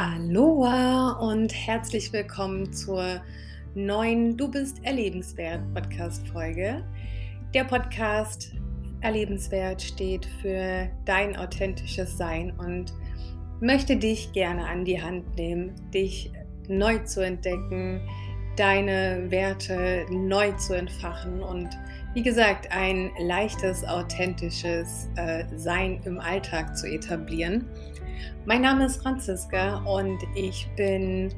Aloha und herzlich willkommen zur neuen Du bist erlebenswert Podcast Folge. Der Podcast Erlebenswert steht für dein authentisches Sein und möchte dich gerne an die Hand nehmen, dich neu zu entdecken, deine Werte neu zu entfachen und wie gesagt, ein leichtes, authentisches äh, Sein im Alltag zu etablieren. Mein Name ist Franziska und ich bin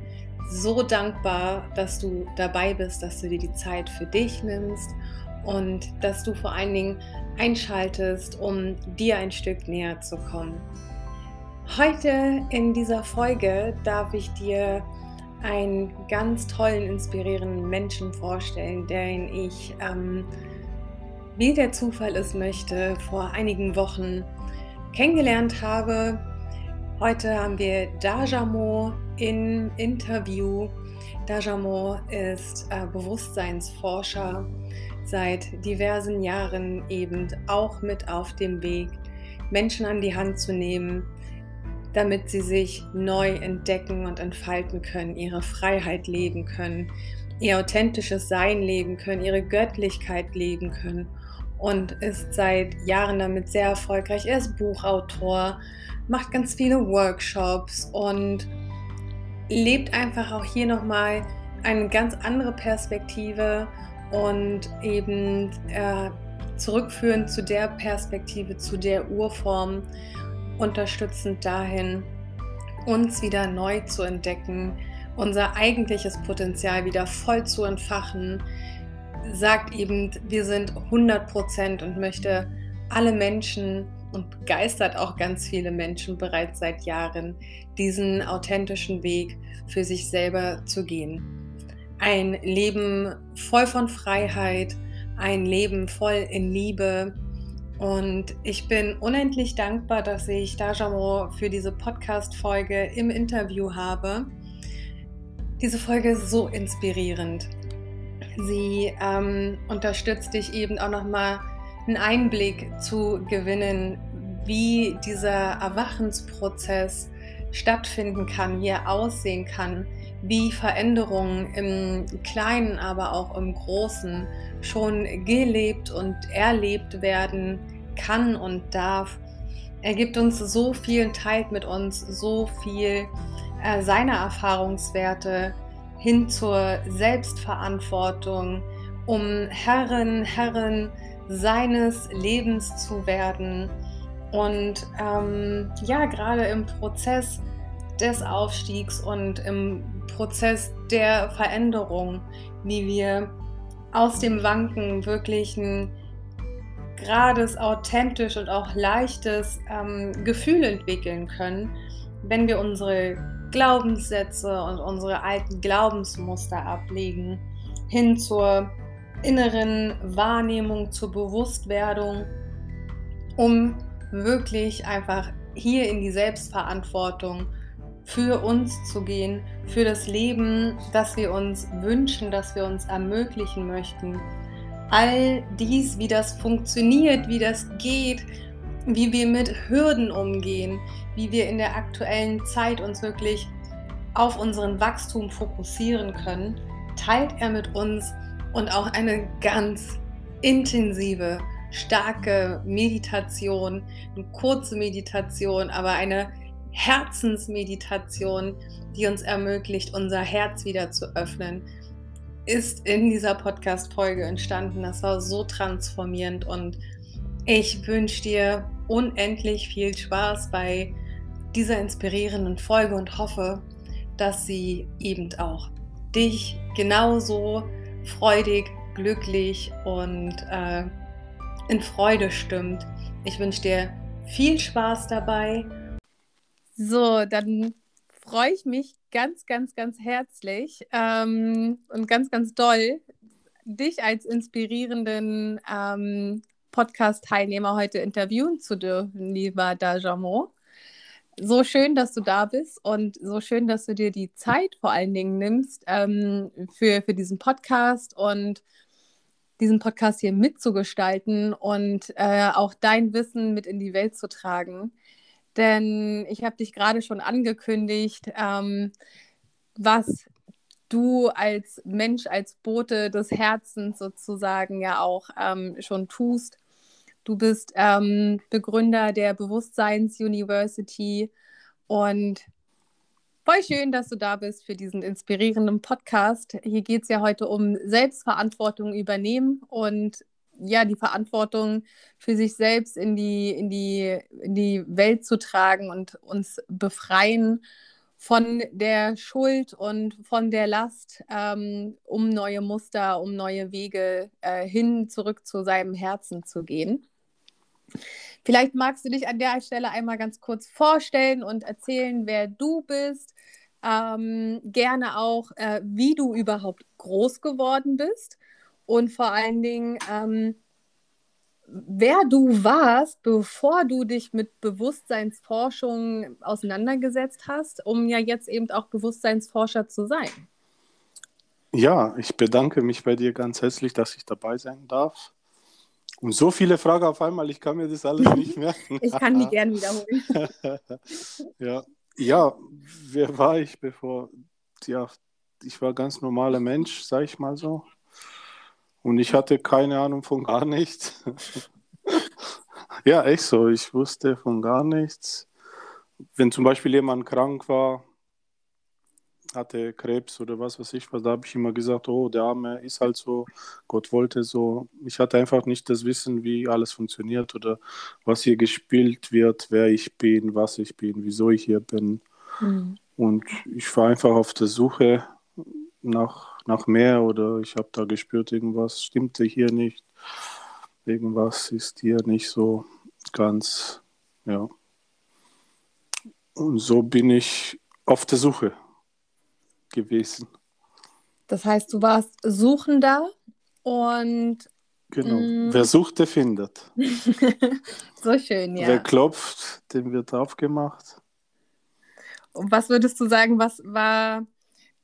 so dankbar, dass du dabei bist, dass du dir die Zeit für dich nimmst und dass du vor allen Dingen einschaltest, um dir ein Stück näher zu kommen. Heute in dieser Folge darf ich dir einen ganz tollen, inspirierenden Menschen vorstellen, den ich, ähm, wie der Zufall es möchte, vor einigen Wochen kennengelernt habe Heute haben wir Dajamo im Interview. Dajamo ist äh, Bewusstseinsforscher seit diversen Jahren eben auch mit auf dem Weg, Menschen an die Hand zu nehmen, damit sie sich neu entdecken und entfalten können, ihre Freiheit leben können, ihr authentisches Sein leben können, ihre Göttlichkeit leben können und ist seit Jahren damit sehr erfolgreich. Er ist Buchautor, macht ganz viele Workshops und lebt einfach auch hier nochmal eine ganz andere Perspektive und eben äh, zurückführend zu der Perspektive, zu der Urform, unterstützend dahin, uns wieder neu zu entdecken, unser eigentliches Potenzial wieder voll zu entfachen, sagt eben, wir sind 100% und möchte alle Menschen und begeistert auch ganz viele Menschen bereits seit Jahren, diesen authentischen Weg für sich selber zu gehen. Ein Leben voll von Freiheit, ein Leben voll in Liebe. Und ich bin unendlich dankbar, dass ich Dajamo für diese Podcast-Folge im Interview habe. Diese Folge ist so inspirierend. Sie ähm, unterstützt dich eben auch nochmal einen Einblick zu gewinnen, wie dieser Erwachensprozess stattfinden kann, wie er aussehen kann, wie Veränderungen im Kleinen, aber auch im Großen schon gelebt und erlebt werden kann und darf. Er gibt uns so viel, teilt mit uns so viel äh, seiner Erfahrungswerte hin zur Selbstverantwortung, um Herrin, Herrin seines Lebens zu werden. Und ähm, ja, gerade im Prozess des Aufstiegs und im Prozess der Veränderung, wie wir aus dem Wanken wirklich ein gerades, authentisch und auch leichtes ähm, Gefühl entwickeln können, wenn wir unsere Glaubenssätze und unsere alten Glaubensmuster ablegen, hin zur inneren Wahrnehmung, zur Bewusstwerdung, um wirklich einfach hier in die Selbstverantwortung für uns zu gehen, für das Leben, das wir uns wünschen, das wir uns ermöglichen möchten. All dies, wie das funktioniert, wie das geht, wie wir mit Hürden umgehen, wie wir in der aktuellen Zeit uns wirklich auf unseren Wachstum fokussieren können, teilt er mit uns und auch eine ganz intensive, starke Meditation, eine kurze Meditation, aber eine Herzensmeditation, die uns ermöglicht, unser Herz wieder zu öffnen, ist in dieser Podcast-Folge entstanden. Das war so transformierend und ich wünsche dir unendlich viel Spaß bei dieser inspirierenden Folge und hoffe, dass sie eben auch dich genauso freudig, glücklich und äh, in Freude stimmt. Ich wünsche dir viel Spaß dabei. So, dann freue ich mich ganz, ganz, ganz herzlich ähm, und ganz, ganz doll, dich als inspirierenden ähm, Podcast-Teilnehmer heute interviewen zu dürfen, lieber Dajamo so schön, dass du da bist und so schön, dass du dir die Zeit vor allen Dingen nimmst ähm, für, für diesen Podcast und diesen Podcast hier mitzugestalten und äh, auch dein Wissen mit in die Welt zu tragen. denn ich habe dich gerade schon angekündigt, ähm, was du als Mensch, als Bote des Herzens sozusagen ja auch ähm, schon tust. Du bist ähm, Begründer der Bewusstseins University und voll schön, dass du da bist für diesen inspirierenden Podcast. Hier geht es ja heute um Selbstverantwortung übernehmen und ja, die Verantwortung für sich selbst in die, in die, in die Welt zu tragen und uns befreien von der Schuld und von der Last, ähm, um neue Muster, um neue Wege äh, hin zurück zu seinem Herzen zu gehen. Vielleicht magst du dich an der Stelle einmal ganz kurz vorstellen und erzählen, wer du bist. Ähm, gerne auch, äh, wie du überhaupt groß geworden bist und vor allen Dingen, ähm, wer du warst, bevor du dich mit Bewusstseinsforschung auseinandergesetzt hast, um ja jetzt eben auch Bewusstseinsforscher zu sein. Ja, ich bedanke mich bei dir ganz herzlich, dass ich dabei sein darf. Und so viele Fragen auf einmal, ich kann mir das alles nicht merken. ich kann die gern wiederholen. ja. ja, wer war ich bevor? Ja, ich war ganz normaler Mensch, sag ich mal so. Und ich hatte keine Ahnung von gar nichts. ja, echt so. Ich wusste von gar nichts. Wenn zum Beispiel jemand krank war, hatte Krebs oder was weiß ich was, da habe ich immer gesagt, oh, der Arme ist halt so, Gott wollte so. Ich hatte einfach nicht das Wissen, wie alles funktioniert oder was hier gespielt wird, wer ich bin, was ich bin, wieso ich hier bin. Mhm. Und ich war einfach auf der Suche nach, nach mehr oder ich habe da gespürt, irgendwas stimmte hier nicht, irgendwas ist hier nicht so ganz, ja. Und so bin ich auf der Suche gewesen. Das heißt, du warst Suchender und. Genau. Mm, Wer sucht, der findet. so schön, ja. Wer klopft, dem wird aufgemacht. Und was würdest du sagen, was war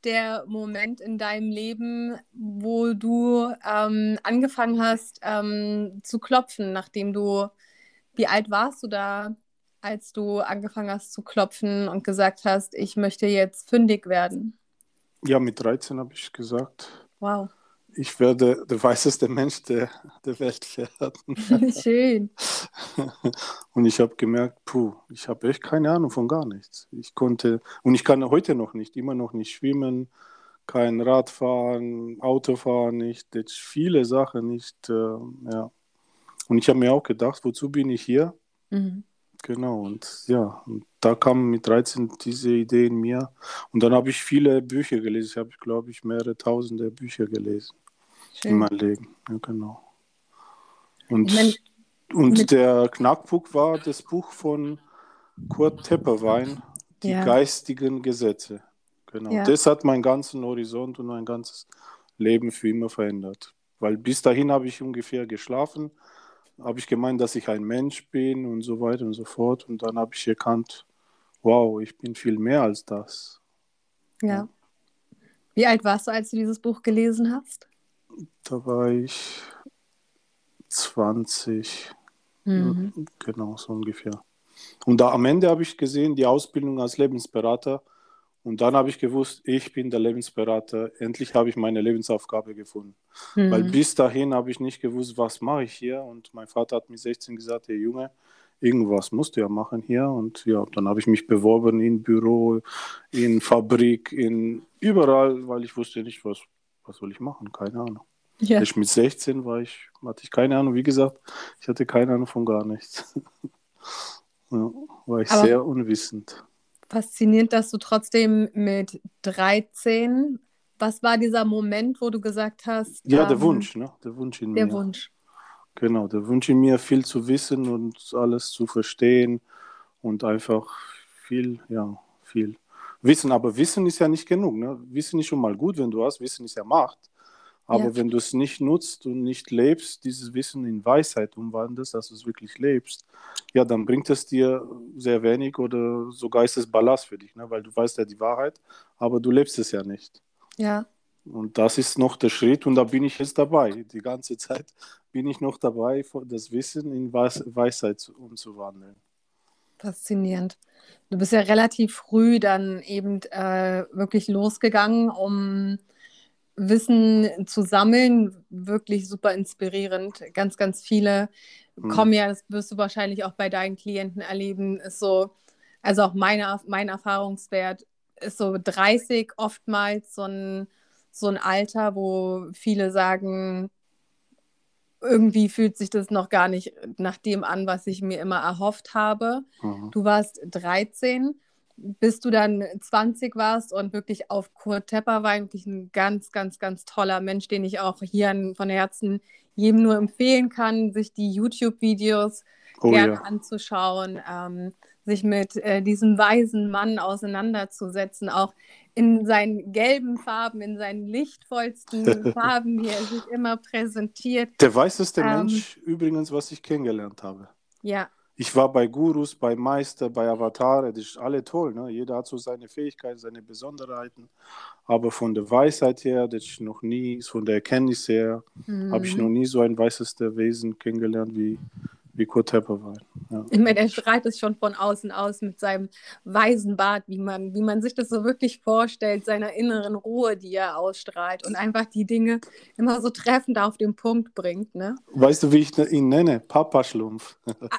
der Moment in deinem Leben, wo du ähm, angefangen hast ähm, zu klopfen, nachdem du, wie alt warst du da, als du angefangen hast zu klopfen und gesagt hast, ich möchte jetzt fündig werden? Ja, mit 13 habe ich gesagt. Wow. Ich werde der weißeste Mensch der, der Welt werden. Schön. Und ich habe gemerkt, puh, ich habe echt keine Ahnung von gar nichts. Ich konnte, und ich kann heute noch nicht, immer noch nicht schwimmen, kein Radfahren, Autofahren nicht, viele Sachen nicht. Äh, ja. Und ich habe mir auch gedacht, wozu bin ich hier? Mhm. Genau, und ja, und da kam mit 13 diese Idee in mir. Und dann habe ich viele Bücher gelesen. Ich habe, glaube ich, mehrere tausende Bücher gelesen Schön. in meinem Leben. Ja, genau. Und, mein, und der Knackpunkt war das Buch von Kurt Tepperwein, Die ja. geistigen Gesetze. Genau. Ja. Das hat meinen ganzen Horizont und mein ganzes Leben für immer verändert. Weil bis dahin habe ich ungefähr geschlafen, habe ich gemeint, dass ich ein Mensch bin und so weiter und so fort. Und dann habe ich erkannt, wow, ich bin viel mehr als das. Ja. ja. Wie alt warst du, als du dieses Buch gelesen hast? Da war ich 20. Mhm. Genau, so ungefähr. Und da am Ende habe ich gesehen, die Ausbildung als Lebensberater und dann habe ich gewusst, ich bin der Lebensberater. Endlich habe ich meine Lebensaufgabe gefunden. Mhm. Weil bis dahin habe ich nicht gewusst, was mache ich hier. Und mein Vater hat mir 16 gesagt, hey Junge, irgendwas musst du ja machen hier. Und ja, dann habe ich mich beworben in Büro, in Fabrik, in überall, weil ich wusste nicht, was, was soll ich machen. Keine Ahnung. Ja. Ich mit 16 war ich, hatte ich keine Ahnung. Wie gesagt, ich hatte keine Ahnung von gar nichts. ja, war ich Aber sehr unwissend faszinierend, dass du trotzdem mit 13, was war dieser Moment, wo du gesagt hast? Ja, ähm, der Wunsch, ne? Der Wunsch in der mir. Der Wunsch. Genau, der Wunsch in mir, viel zu wissen und alles zu verstehen und einfach viel, ja, viel Wissen. Aber Wissen ist ja nicht genug. Ne? Wissen ist schon mal gut, wenn du hast. Wissen ist ja Macht. Aber ja. wenn du es nicht nutzt und nicht lebst, dieses Wissen in Weisheit umwandelst, dass du es wirklich lebst, ja, dann bringt es dir sehr wenig oder sogar ist es Ballast für dich, ne? weil du weißt ja die Wahrheit, aber du lebst es ja nicht. Ja. Und das ist noch der Schritt und da bin ich jetzt dabei. Die ganze Zeit bin ich noch dabei, das Wissen in Weisheit umzuwandeln. Faszinierend. Du bist ja relativ früh dann eben äh, wirklich losgegangen, um Wissen zu sammeln. Wirklich super inspirierend. Ganz, ganz viele mhm. kommen ja, das wirst du wahrscheinlich auch bei deinen Klienten erleben, ist so, also auch meine, mein Erfahrungswert ist so 30 oftmals so ein, so ein Alter, wo viele sagen, irgendwie fühlt sich das noch gar nicht nach dem an, was ich mir immer erhofft habe. Mhm. Du warst 13, bis du dann 20 warst und wirklich auf Kurt Tepper war, wirklich ein ganz, ganz, ganz toller Mensch, den ich auch hier von Herzen jedem nur empfehlen kann, sich die YouTube-Videos oh, gerne ja. anzuschauen, ähm, sich mit äh, diesem weisen Mann auseinanderzusetzen, auch in seinen gelben Farben, in seinen lichtvollsten Farben, wie er sich immer präsentiert. Der weißeste ähm, Mensch übrigens, was ich kennengelernt habe. Ja. Ich war bei Gurus, bei Meister, bei Avatare, das ist alle toll. Ne? Jeder hat so seine Fähigkeiten, seine Besonderheiten. Aber von der Weisheit her, das ist noch nie, von der Erkenntnis her, mhm. habe ich noch nie so ein weißester Wesen kennengelernt wie, wie Kurt Tepperwein. Ja. Ich meine, er strahlt es schon von außen aus mit seinem weisen Bart, wie man, wie man sich das so wirklich vorstellt, seiner inneren Ruhe, die er ausstrahlt und einfach die Dinge immer so treffend auf den Punkt bringt. Ne? Weißt du, wie ich ihn nenne? Papa-Schlumpf. Ah,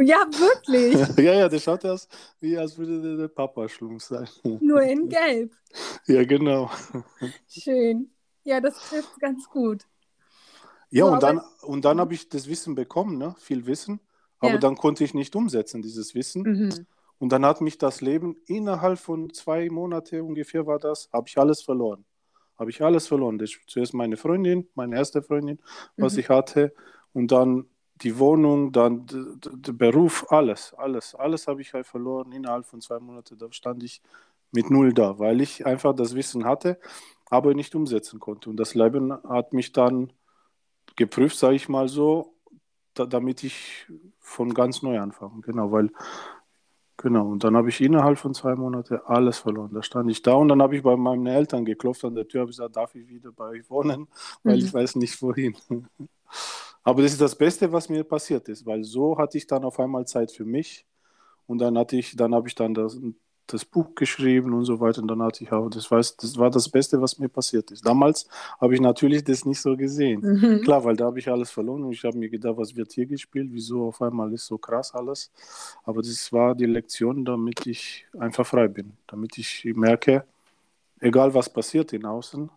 ja, wirklich. ja, ja, der schaut aus, wie als würde der, der Papa-Schlumpf sein. Nur in Gelb. Ja, genau. Schön. Ja, das trifft ganz gut. Ja, so, und dann, und dann habe ich das Wissen bekommen, ne? viel Wissen, aber ja. dann konnte ich nicht umsetzen, dieses Wissen. Mhm. Und dann hat mich das Leben innerhalb von zwei Monaten ungefähr war das, habe ich alles verloren. Habe ich alles verloren. Das zuerst meine Freundin, meine erste Freundin, was mhm. ich hatte, und dann die Wohnung, dann der Beruf, alles, alles, alles habe ich halt verloren innerhalb von zwei Monaten. Da stand ich mit null da, weil ich einfach das Wissen hatte, aber nicht umsetzen konnte. Und das Leben hat mich dann geprüft, sage ich mal so, da, damit ich von ganz neu anfange. Genau, weil, genau, und dann habe ich innerhalb von zwei Monaten alles verloren. Da stand ich da und dann habe ich bei meinen Eltern geklopft an der Tür, habe gesagt, darf ich wieder bei euch wohnen, weil mhm. ich weiß nicht wohin. Aber das ist das Beste, was mir passiert ist, weil so hatte ich dann auf einmal Zeit für mich und dann hatte ich, dann habe ich dann das, das Buch geschrieben und so weiter. Und dann hatte ich auch, das war, das war das Beste, was mir passiert ist. Damals habe ich natürlich das nicht so gesehen. Mhm. Klar, weil da habe ich alles verloren und ich habe mir gedacht, was wird hier gespielt? Wieso auf einmal ist so krass alles? Aber das war die Lektion, damit ich einfach frei bin. Damit ich merke, egal was passiert in außen,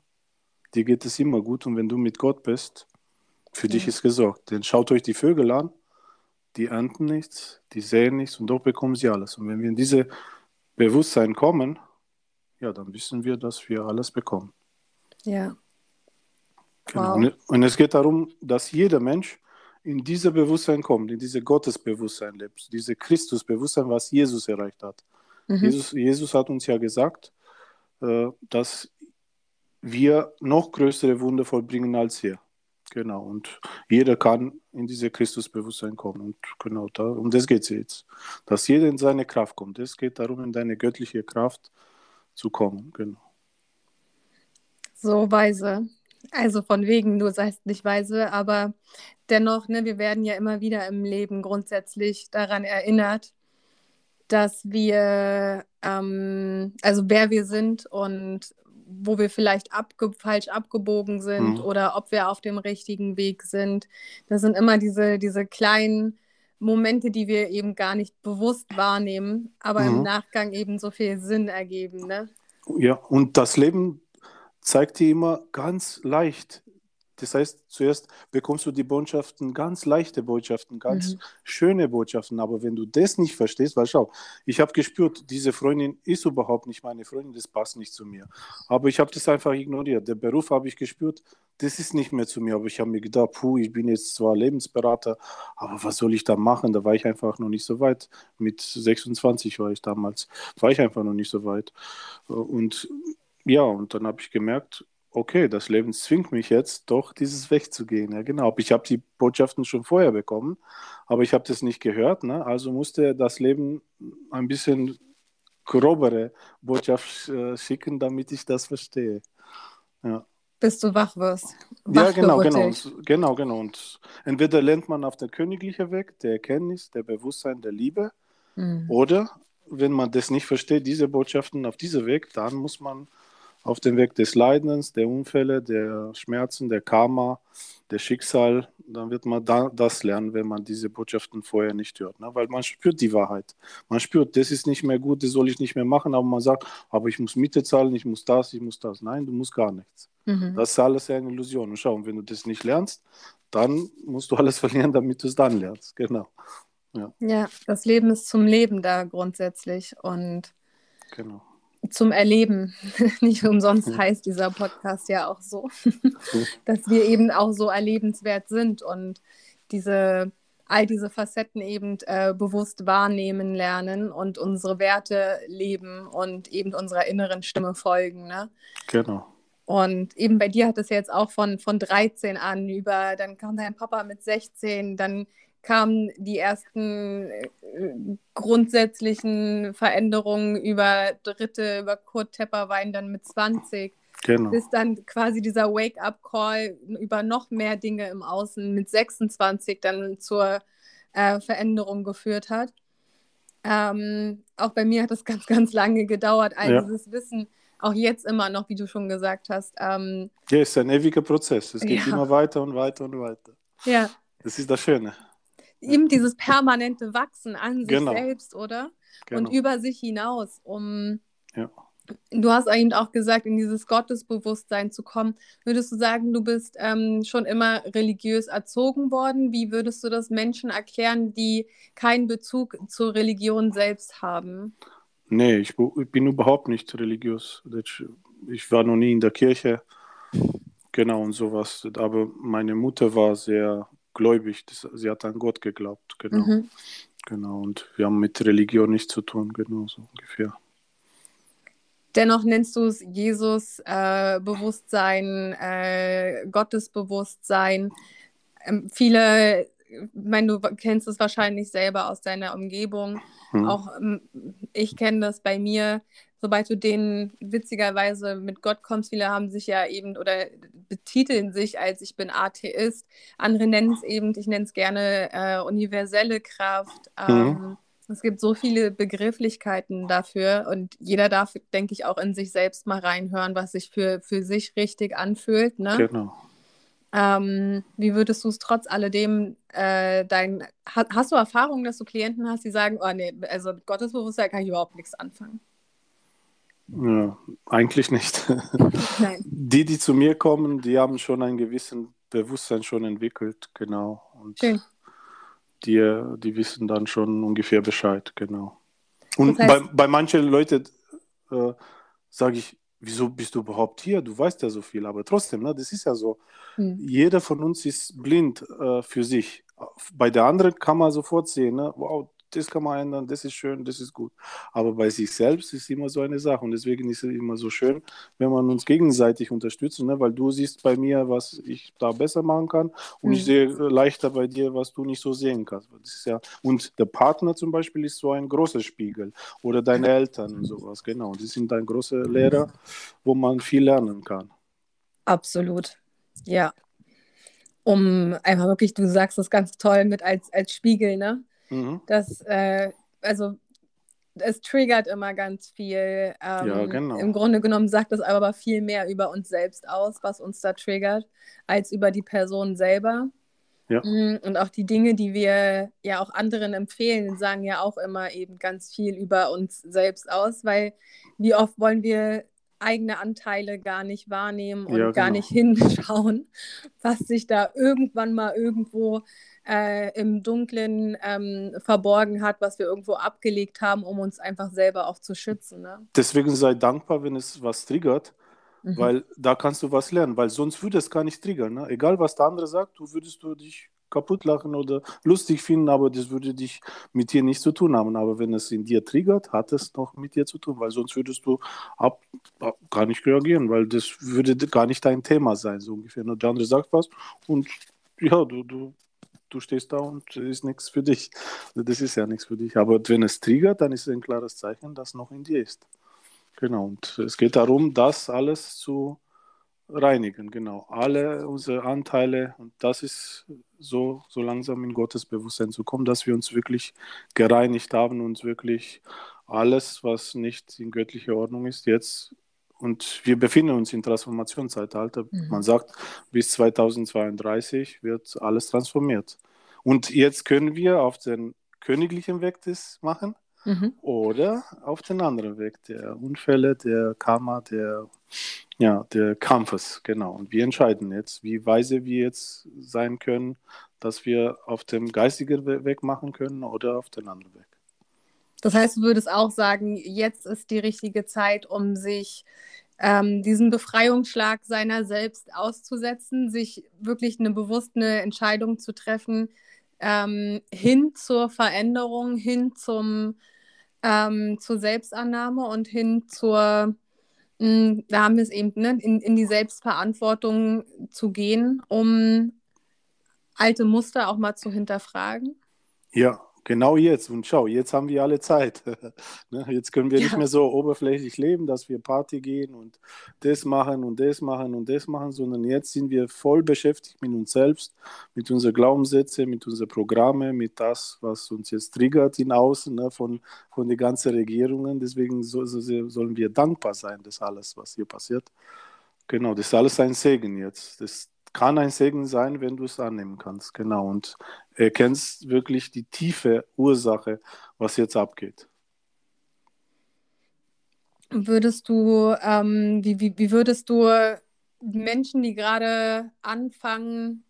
dir geht es immer gut. Und wenn du mit Gott bist, für ja. dich ist gesorgt. Denn schaut euch die Vögel an, die ernten nichts, die säen nichts und doch bekommen sie alles. Und wenn wir in diese Bewusstsein kommen, ja, dann wissen wir, dass wir alles bekommen. Ja. Genau. Wow. Und es geht darum, dass jeder Mensch in dieses Bewusstsein kommt, in dieses Gottesbewusstsein lebt, dieses Christusbewusstsein, was Jesus erreicht hat. Mhm. Jesus, Jesus hat uns ja gesagt, äh, dass wir noch größere Wunder vollbringen als er. Genau, und jeder kann in dieses Christusbewusstsein kommen. Und genau da, um das geht es jetzt. Dass jeder in seine Kraft kommt. Es geht darum, in deine göttliche Kraft zu kommen. Genau. So weise. Also von wegen, du seist nicht weise, aber dennoch, ne, wir werden ja immer wieder im Leben grundsätzlich daran erinnert, dass wir, ähm, also wer wir sind und wo wir vielleicht abge falsch abgebogen sind mhm. oder ob wir auf dem richtigen Weg sind. Das sind immer diese, diese kleinen Momente, die wir eben gar nicht bewusst wahrnehmen, aber mhm. im Nachgang eben so viel Sinn ergeben. Ne? Ja, und das Leben zeigt dir immer ganz leicht, das heißt, zuerst bekommst du die Botschaften, ganz leichte Botschaften, ganz mhm. schöne Botschaften. Aber wenn du das nicht verstehst, weil schau, ich habe gespürt, diese Freundin ist überhaupt nicht meine Freundin, das passt nicht zu mir. Aber ich habe das einfach ignoriert. Der Beruf habe ich gespürt, das ist nicht mehr zu mir. Aber ich habe mir gedacht, puh, ich bin jetzt zwar Lebensberater, aber was soll ich da machen? Da war ich einfach noch nicht so weit. Mit 26 war ich damals, war ich einfach noch nicht so weit. Und ja, und dann habe ich gemerkt, okay, das Leben zwingt mich jetzt doch, dieses Weg zu gehen. Ja, genau. Ich habe die Botschaften schon vorher bekommen, aber ich habe das nicht gehört. Ne? Also musste das Leben ein bisschen grobere Botschaft äh, schicken, damit ich das verstehe. Ja. Bis du wach wirst. Wach ja, genau, genau. Und, genau, genau. Und entweder lernt man auf der königlichen Weg der Erkenntnis, der Bewusstsein, der Liebe, Mhm. Oder wenn man das nicht versteht, diese Botschaften auf diesem Weg, dann muss man auf dem Weg des Leidens, der Unfälle, der Schmerzen, der Karma, der Schicksal, dann wird man da, das lernen, wenn man diese Botschaften vorher nicht hört. Ne? Weil man spürt die Wahrheit. Man spürt, das ist nicht mehr gut, das soll ich nicht mehr machen, aber man sagt, aber ich muss Miete zahlen, ich muss das, ich muss das. Nein, du musst gar nichts. Mhm. Das ist alles eine Illusion. Und schau, wenn du das nicht lernst, dann musst du alles verlieren, damit du es dann lernst. Genau. Ja. ja, das Leben ist zum Leben da grundsätzlich und genau. Zum Erleben. Nicht umsonst ja. heißt dieser Podcast ja auch so, dass wir eben auch so erlebenswert sind und diese all diese Facetten eben äh, bewusst wahrnehmen lernen und unsere Werte leben und eben unserer inneren Stimme folgen. Ne? Genau. Und eben bei dir hat es jetzt auch von, von 13 an über, dann kam dein Papa mit 16, dann kamen die ersten äh, grundsätzlichen Veränderungen über Dritte, über Kurt Tepperwein dann mit 20. Genau. Bis dann quasi dieser Wake-up-Call über noch mehr Dinge im Außen mit 26 dann zur äh, Veränderung geführt hat. Ähm, auch bei mir hat es ganz, ganz lange gedauert, all ja. dieses Wissen, auch jetzt immer noch, wie du schon gesagt hast. Ähm, ja, ist ein ewiger Prozess. Es geht ja. immer weiter und weiter und weiter. Ja. Das ist das Schöne eben dieses permanente Wachsen an sich genau. selbst, oder? Genau. Und über sich hinaus, um. Ja. Du hast eben auch gesagt, in dieses Gottesbewusstsein zu kommen. Würdest du sagen, du bist ähm, schon immer religiös erzogen worden? Wie würdest du das Menschen erklären, die keinen Bezug zur Religion selbst haben? Nee, ich, ich bin überhaupt nicht religiös. Ich war noch nie in der Kirche. Genau und sowas. Aber meine Mutter war sehr gläubig. Das, sie hat an Gott geglaubt, genau. Mhm. Genau, und wir haben mit Religion nichts zu tun, genau so ungefähr. Dennoch nennst du es Jesus-Bewusstsein, äh, äh, Gottesbewusstsein. Ähm, viele, ich meine, du kennst es wahrscheinlich selber aus deiner Umgebung. Mhm. Auch ähm, ich kenne das bei mir sobald du denen witzigerweise mit Gott kommst, viele haben sich ja eben oder betiteln sich als ich bin Atheist. Andere nennen es eben, ich nenne es gerne äh, universelle Kraft. Mhm. Ähm, mhm. Es gibt so viele Begrifflichkeiten dafür und jeder darf, denke ich, auch in sich selbst mal reinhören, was sich für, für sich richtig anfühlt. Ne? Genau. Ähm, wie würdest du es trotz alledem äh, dein, hast, hast du Erfahrungen, dass du Klienten hast, die sagen, oh nee, also mit Gottesbewusstsein kann ich überhaupt nichts anfangen? Ja, eigentlich nicht. Nein. Die, die zu mir kommen, die haben schon ein gewisses Bewusstsein schon entwickelt, genau. Und Schön. Die, die wissen dann schon ungefähr Bescheid, genau. Und das heißt, bei, bei manchen Leuten äh, sage ich, wieso bist du überhaupt hier? Du weißt ja so viel, aber trotzdem, ne, das ist ja so. Hm. Jeder von uns ist blind äh, für sich. Bei der anderen kann man sofort sehen, ne, wow, das kann man ändern, das ist schön, das ist gut. Aber bei sich selbst ist immer so eine Sache. Und deswegen ist es immer so schön, wenn man uns gegenseitig unterstützt, ne? weil du siehst bei mir, was ich da besser machen kann und mhm. ich sehe leichter bei dir, was du nicht so sehen kannst. Das ist ja, und der Partner zum Beispiel ist so ein großer Spiegel oder deine Eltern und sowas, genau. Die sind ein großer Lehrer, wo man viel lernen kann. Absolut, ja um einfach wirklich, du sagst das ganz toll mit als, als Spiegel, ne? Mhm. Das, äh, also es triggert immer ganz viel. Ähm, ja, genau. Im Grunde genommen sagt es aber viel mehr über uns selbst aus, was uns da triggert, als über die Person selber. Ja. Mm, und auch die Dinge, die wir ja auch anderen empfehlen, sagen ja auch immer eben ganz viel über uns selbst aus, weil wie oft wollen wir eigene Anteile gar nicht wahrnehmen und ja, gar genau. nicht hinschauen, was sich da irgendwann mal irgendwo äh, im Dunklen ähm, verborgen hat, was wir irgendwo abgelegt haben, um uns einfach selber auch zu schützen. Ne? Deswegen sei dankbar, wenn es was triggert, mhm. weil da kannst du was lernen, weil sonst würde es gar nicht triggern. Ne? Egal, was der andere sagt, du würdest du dich kaputt lachen oder lustig finden, aber das würde dich mit dir nichts zu tun haben. Aber wenn es in dir triggert, hat es noch mit dir zu tun, weil sonst würdest du ab, ab gar nicht reagieren, weil das würde gar nicht dein Thema sein, so ungefähr. Und der andere sagt was und ja, du, du du stehst da und es ist nichts für dich. Das ist ja nichts für dich. Aber wenn es triggert, dann ist es ein klares Zeichen, dass noch in dir ist. Genau. Und es geht darum, das alles zu reinigen, genau. Alle unsere Anteile und das ist so, so langsam in Gottes Bewusstsein zu kommen, dass wir uns wirklich gereinigt haben und wirklich alles, was nicht in göttlicher Ordnung ist, jetzt und wir befinden uns im Transformationszeitalter. Mhm. Man sagt, bis 2032 wird alles transformiert. Und jetzt können wir auf den königlichen Weg das machen mhm. oder auf den anderen Weg der Unfälle, der Karma, der, ja, der Kampfes. Genau. Und wir entscheiden jetzt, wie weise wir jetzt sein können, dass wir auf dem geistigen Weg machen können oder auf den anderen Weg. Das heißt, du würdest auch sagen, jetzt ist die richtige Zeit, um sich ähm, diesen Befreiungsschlag seiner selbst auszusetzen, sich wirklich eine bewusste Entscheidung zu treffen, ähm, hin zur Veränderung, hin zum, ähm, zur Selbstannahme und hin zur, mh, hm, da haben wir es eben, ne, in, in die Selbstverantwortung zu gehen, um alte Muster auch mal zu hinterfragen? Ja, Genau jetzt. Und schau, jetzt haben wir alle Zeit. Ne, jetzt können wir ja. nicht mehr so oberflächlich leben, dass wir Party gehen und das machen und das machen und das machen, sondern jetzt sind wir voll beschäftigt mit uns selbst, mit unseren Glaubenssätzen, mit unseren Programmen, mit das, was uns jetzt triggert in außen ne, von, von den ganzen Regierungen. Deswegen so, so, sollen wir dankbar sein, das alles, was hier passiert. Genau, das ist alles ein Segen jetzt. Das, kann ein Segen sein, wenn du es annehmen kannst. Genau. Und erkennst wirklich die tiefe Ursache, was jetzt abgeht. Würdest du, ähm, wie, wie, wie würdest du Menschen, die gerade anfangen,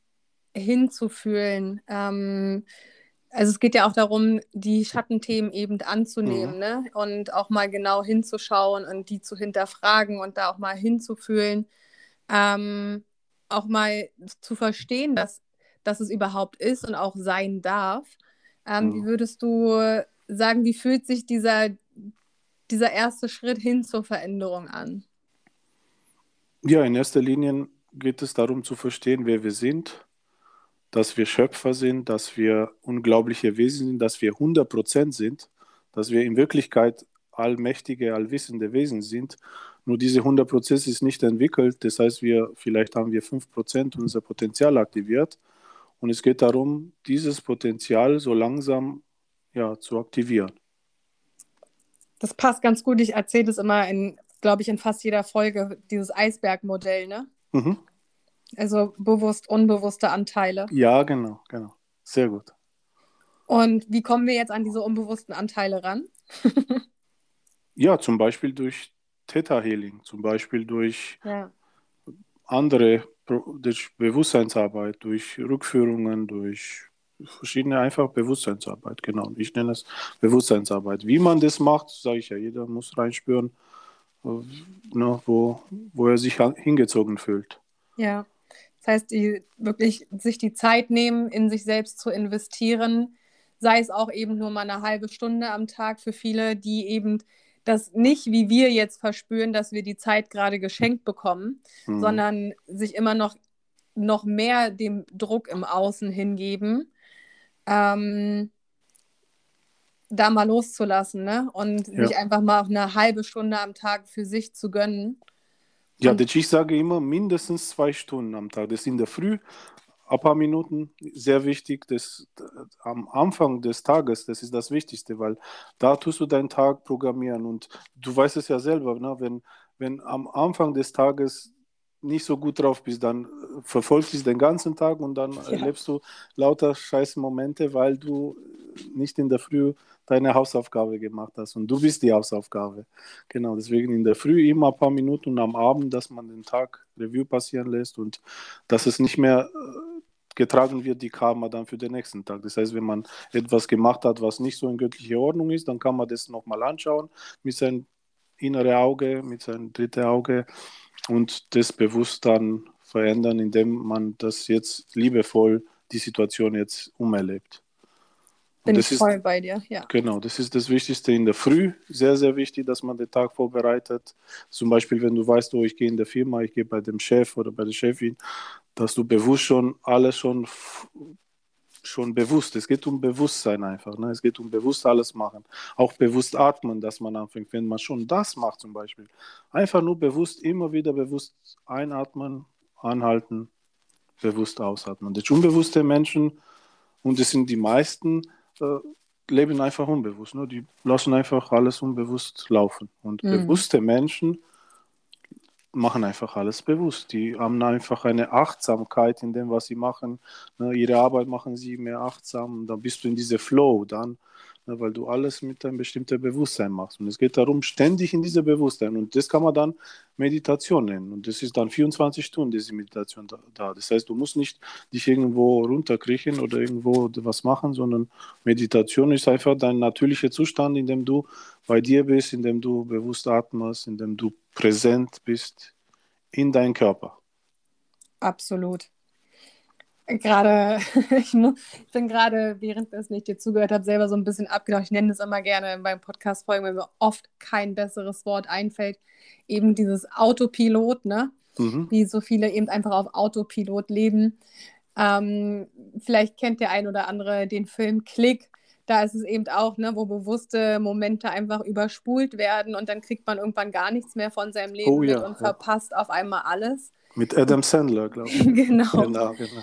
hinzufühlen, ähm, also es geht ja auch darum, die Schattenthemen eben anzunehmen mhm. ne? und auch mal genau hinzuschauen und die zu hinterfragen und da auch mal hinzufühlen. Ähm, auch mal zu verstehen, dass, dass es überhaupt ist und auch sein darf. Ähm, mhm. Wie würdest du sagen, wie fühlt sich dieser, dieser erste Schritt hin zur Veränderung an? Ja, in erster Linie geht es darum zu verstehen, wer wir sind, dass wir Schöpfer sind, dass wir unglaubliche Wesen sind, dass wir 100% sind, dass wir in Wirklichkeit allmächtige, allwissende Wesen sind nur diese 100 Prozent ist nicht entwickelt. Das heißt, wir, vielleicht haben wir 5 Prozent unser Potenzial aktiviert. Und es geht darum, dieses Potenzial so langsam ja, zu aktivieren. Das passt ganz gut. Ich erzähle das immer in, glaube ich, in fast jeder Folge, dieses Eisbergmodell, ne? Mhm. Also bewusst, unbewusste Anteile. Ja, genau, genau. Sehr gut. Und wie kommen wir jetzt an diese unbewussten Anteile ran? ja, zum Beispiel durch Theta Healing, zum Beispiel durch ja. andere, durch Bewusstseinsarbeit, durch Rückführungen, durch verschiedene einfach Bewusstseinsarbeit, genau. Ich nenne es Bewusstseinsarbeit. Wie man das macht, sage ich ja, jeder muss reinspüren, äh, ne, wo, wo er sich hingezogen fühlt. Ja, das heißt, die, wirklich sich die Zeit nehmen, in sich selbst zu investieren, sei es auch eben nur mal eine halbe Stunde am Tag für viele, die eben das nicht wie wir jetzt verspüren, dass wir die Zeit gerade geschenkt bekommen, mhm. sondern sich immer noch, noch mehr dem Druck im Außen hingeben, ähm, da mal loszulassen ne? und ja. sich einfach mal eine halbe Stunde am Tag für sich zu gönnen. Ja, ich sage immer mindestens zwei Stunden am Tag. Das ist in der Früh, ein paar Minuten, sehr wichtig, das, am Anfang des Tages, das ist das Wichtigste, weil da tust du deinen Tag programmieren und du weißt es ja selber, ne? wenn, wenn am Anfang des Tages nicht so gut drauf bist, dann verfolgst du es den ganzen Tag und dann ja. erlebst du lauter scheiß Momente, weil du nicht in der Früh deine Hausaufgabe gemacht hast und du bist die Hausaufgabe. Genau, deswegen in der Früh immer ein paar Minuten und am Abend, dass man den Tag Review passieren lässt und dass es nicht mehr äh, getragen wird die Karma dann für den nächsten Tag. Das heißt, wenn man etwas gemacht hat, was nicht so in göttlicher Ordnung ist, dann kann man das nochmal anschauen mit seinem inneren Auge, mit seinem dritten Auge und das bewusst dann verändern, indem man das jetzt liebevoll die Situation jetzt umerlebt. Bin ich voll ist, bei dir, ja. Genau, das ist das Wichtigste in der Früh. Sehr, sehr wichtig, dass man den Tag vorbereitet. Zum Beispiel, wenn du weißt, oh, ich gehe in der Firma, ich gehe bei dem Chef oder bei der Chefin, dass du bewusst schon alles schon schon bewusst. Es geht um Bewusstsein einfach. Ne? Es geht um bewusst alles machen. Auch bewusst atmen, dass man anfängt. Wenn man schon das macht zum Beispiel. Einfach nur bewusst, immer wieder bewusst einatmen, anhalten, bewusst ausatmen. Die unbewusste Menschen, und das sind die meisten, äh, leben einfach unbewusst. Ne? Die lassen einfach alles unbewusst laufen. Und mhm. bewusste Menschen machen einfach alles bewusst. Die haben einfach eine Achtsamkeit in dem, was sie machen. Ne, ihre Arbeit machen sie mehr achtsam. Dann bist du in diese Flow dann, weil du alles mit einem bestimmten Bewusstsein machst. Und es geht darum, ständig in diese Bewusstsein. Und das kann man dann Meditation nennen. Und das ist dann 24 Stunden, diese Meditation da. Das heißt, du musst nicht dich irgendwo runterkriechen oder irgendwo was machen, sondern Meditation ist einfach dein natürlicher Zustand, in dem du bei dir bist, in dem du bewusst atmest, in dem du präsent bist in deinem Körper. Absolut. Gerade, ich, bin gerade, während ich dir zugehört habe, selber so ein bisschen abgedacht. Ich nenne das immer gerne beim Podcast-Folgen, wenn mir oft kein besseres Wort einfällt. Eben dieses Autopilot, ne? Mhm. Wie so viele eben einfach auf Autopilot leben. Ähm, vielleicht kennt der ein oder andere den Film Klick da ist es eben auch, ne, wo bewusste Momente einfach überspult werden und dann kriegt man irgendwann gar nichts mehr von seinem Leben oh, ja, mit und ja. verpasst auf einmal alles. Mit Adam Sandler, glaube ich. genau. genau, genau.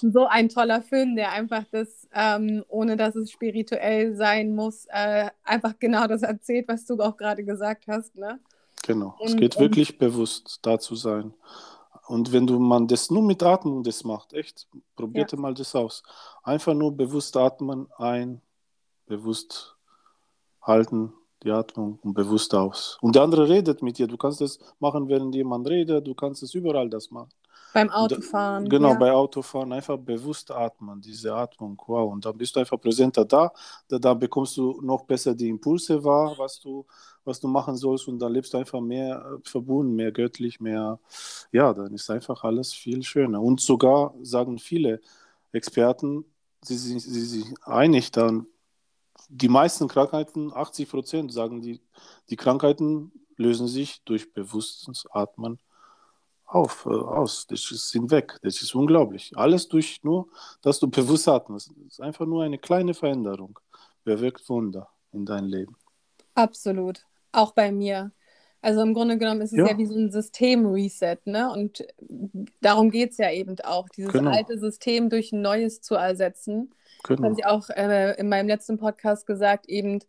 So ein toller Film, der einfach das, ähm, ohne dass es spirituell sein muss, äh, einfach genau das erzählt, was du auch gerade gesagt hast. Ne? Genau, und, es geht wirklich bewusst da zu sein. Und wenn du man das nur mit Atmung das macht, echt, probiert ja. mal das aus. Einfach nur bewusst atmen, ein, bewusst halten, die Atmung und bewusst aus. Und der andere redet mit dir. Du kannst das machen, während jemand redet. Du kannst es überall das machen. Beim Autofahren. Da, genau, ja. bei Autofahren einfach bewusst atmen, diese Atmung. Wow. Und dann bist du einfach präsenter da. da. Da bekommst du noch besser die Impulse wahr, was du, was du machen sollst. Und dann lebst du einfach mehr äh, verbunden, mehr göttlich, mehr. Ja, dann ist einfach alles viel schöner. Und sogar sagen viele Experten, sie sind sich einig dann, die meisten Krankheiten, 80 Prozent sagen, die, die Krankheiten lösen sich durch bewusstes Atmen auf, äh, aus. Das sind weg. Das ist unglaublich. Alles durch nur, dass du bewusst atmest. Das ist einfach nur eine kleine Veränderung. Bewirkt Wunder in dein Leben. Absolut. Auch bei mir. Also im Grunde genommen ist es ja, ja wie so ein System-Reset, ne? Und darum geht es ja eben auch, dieses genau. alte System durch ein neues zu ersetzen. Genau. Das habe ich auch äh, in meinem letzten Podcast gesagt, eben,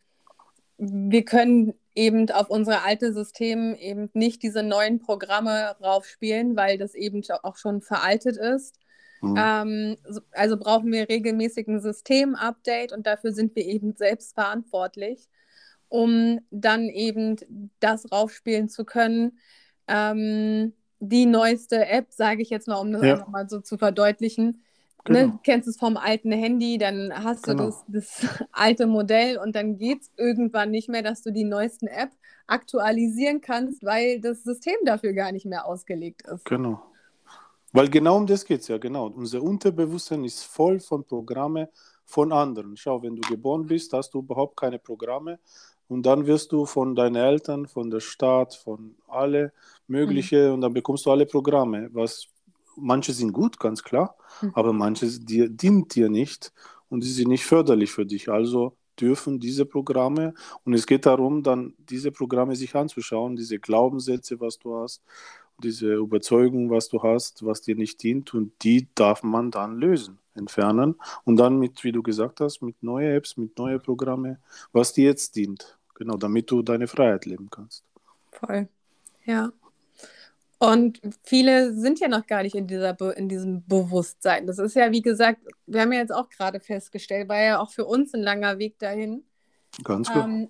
wir können eben auf unser alte System eben nicht diese neuen Programme raufspielen, weil das eben auch schon veraltet ist. Mhm. Ähm, also brauchen wir regelmäßig ein System-Update und dafür sind wir eben selbst verantwortlich, um dann eben das raufspielen zu können. Ähm, die neueste App, sage ich jetzt mal, um das ja. einfach mal so zu verdeutlichen, genau. Ne, kennst es vom alten Handy, dann hast genau. du das, das alte Modell und dann geht es irgendwann nicht mehr, dass du die neuesten App aktualisieren kannst, weil das System dafür gar nicht mehr ausgelegt ist. Genau. Weil genau um das geht es ja, genau. Unser Unterbewusstsein ist voll von Programmen von anderen. Schau, wenn du geboren bist, hast du überhaupt keine Programme und dann wirst du von deinen Eltern, von der Stadt, von alle mögliche mhm. und dann bekommst du alle Programme, was manche sind gut, ganz klar, mhm. aber manche die, dient dir nicht und sie sind nicht förderlich für dich. Also dürfen diese Programme und es geht darum, dann diese Programme sich anzuschauen, diese Glaubenssätze, was du hast, diese Überzeugung, was du hast, was dir nicht dient und die darf man dann lösen, entfernen und dann mit, wie du gesagt hast, mit neuen Apps, mit neuen Programmen, was dir jetzt dient, genau, damit du deine Freiheit leben kannst. Voll, ja. Und viele sind ja noch gar nicht in, dieser Be in diesem Bewusstsein. Das ist ja, wie gesagt, wir haben ja jetzt auch gerade festgestellt, war ja auch für uns ein langer Weg dahin. Ganz gut. Ähm,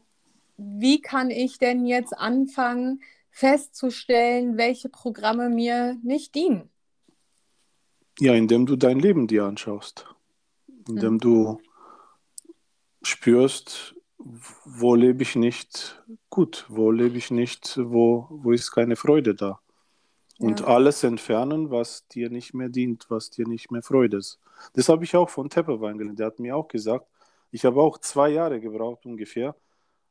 wie kann ich denn jetzt anfangen, festzustellen, welche Programme mir nicht dienen? Ja, indem du dein Leben dir anschaust. Indem mhm. du spürst, wo lebe ich nicht gut, wo lebe ich nicht, wo, wo ist keine Freude da. Und ja. alles entfernen, was dir nicht mehr dient, was dir nicht mehr Freude ist. Das habe ich auch von Tepperwein gelernt. Der hat mir auch gesagt, ich habe auch zwei Jahre gebraucht ungefähr,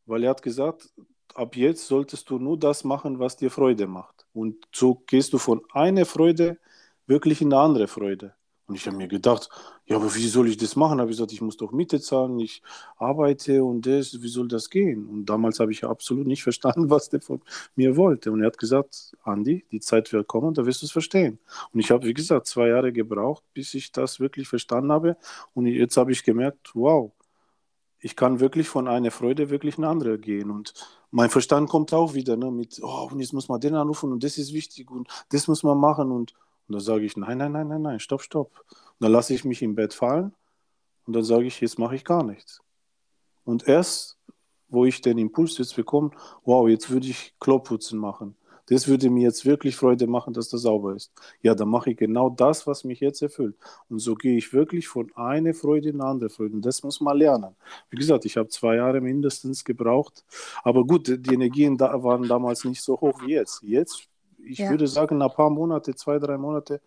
weil er hat gesagt, ab jetzt solltest du nur das machen, was dir Freude macht. Und so gehst du von einer Freude wirklich in eine andere Freude. Und ich habe mir gedacht, ja, aber wie soll ich das machen? habe ich gesagt, ich muss doch Miete zahlen, ich arbeite und das, wie soll das gehen? Und damals habe ich absolut nicht verstanden, was der von mir wollte. Und er hat gesagt, Andi, die Zeit wird kommen, da wirst du es verstehen. Und ich habe, wie gesagt, zwei Jahre gebraucht, bis ich das wirklich verstanden habe. Und jetzt habe ich gemerkt, wow, ich kann wirklich von einer Freude wirklich eine andere gehen. Und mein Verstand kommt auch wieder ne, mit, oh, und jetzt muss man den anrufen und das ist wichtig und das muss man machen und und dann sage ich, nein, nein, nein, nein, nein, stopp, stopp. Und dann lasse ich mich im Bett fallen und dann sage ich, jetzt mache ich gar nichts. Und erst, wo ich den Impuls jetzt bekomme, wow, jetzt würde ich Kloputzen machen. Das würde mir jetzt wirklich Freude machen, dass das sauber ist. Ja, dann mache ich genau das, was mich jetzt erfüllt. Und so gehe ich wirklich von einer Freude in eine andere Freude. Und das muss man lernen. Wie gesagt, ich habe zwei Jahre mindestens gebraucht. Aber gut, die Energien da waren damals nicht so hoch wie jetzt. Jetzt ich ja. würde sagen, nach ein paar Monate, zwei, drei Monate,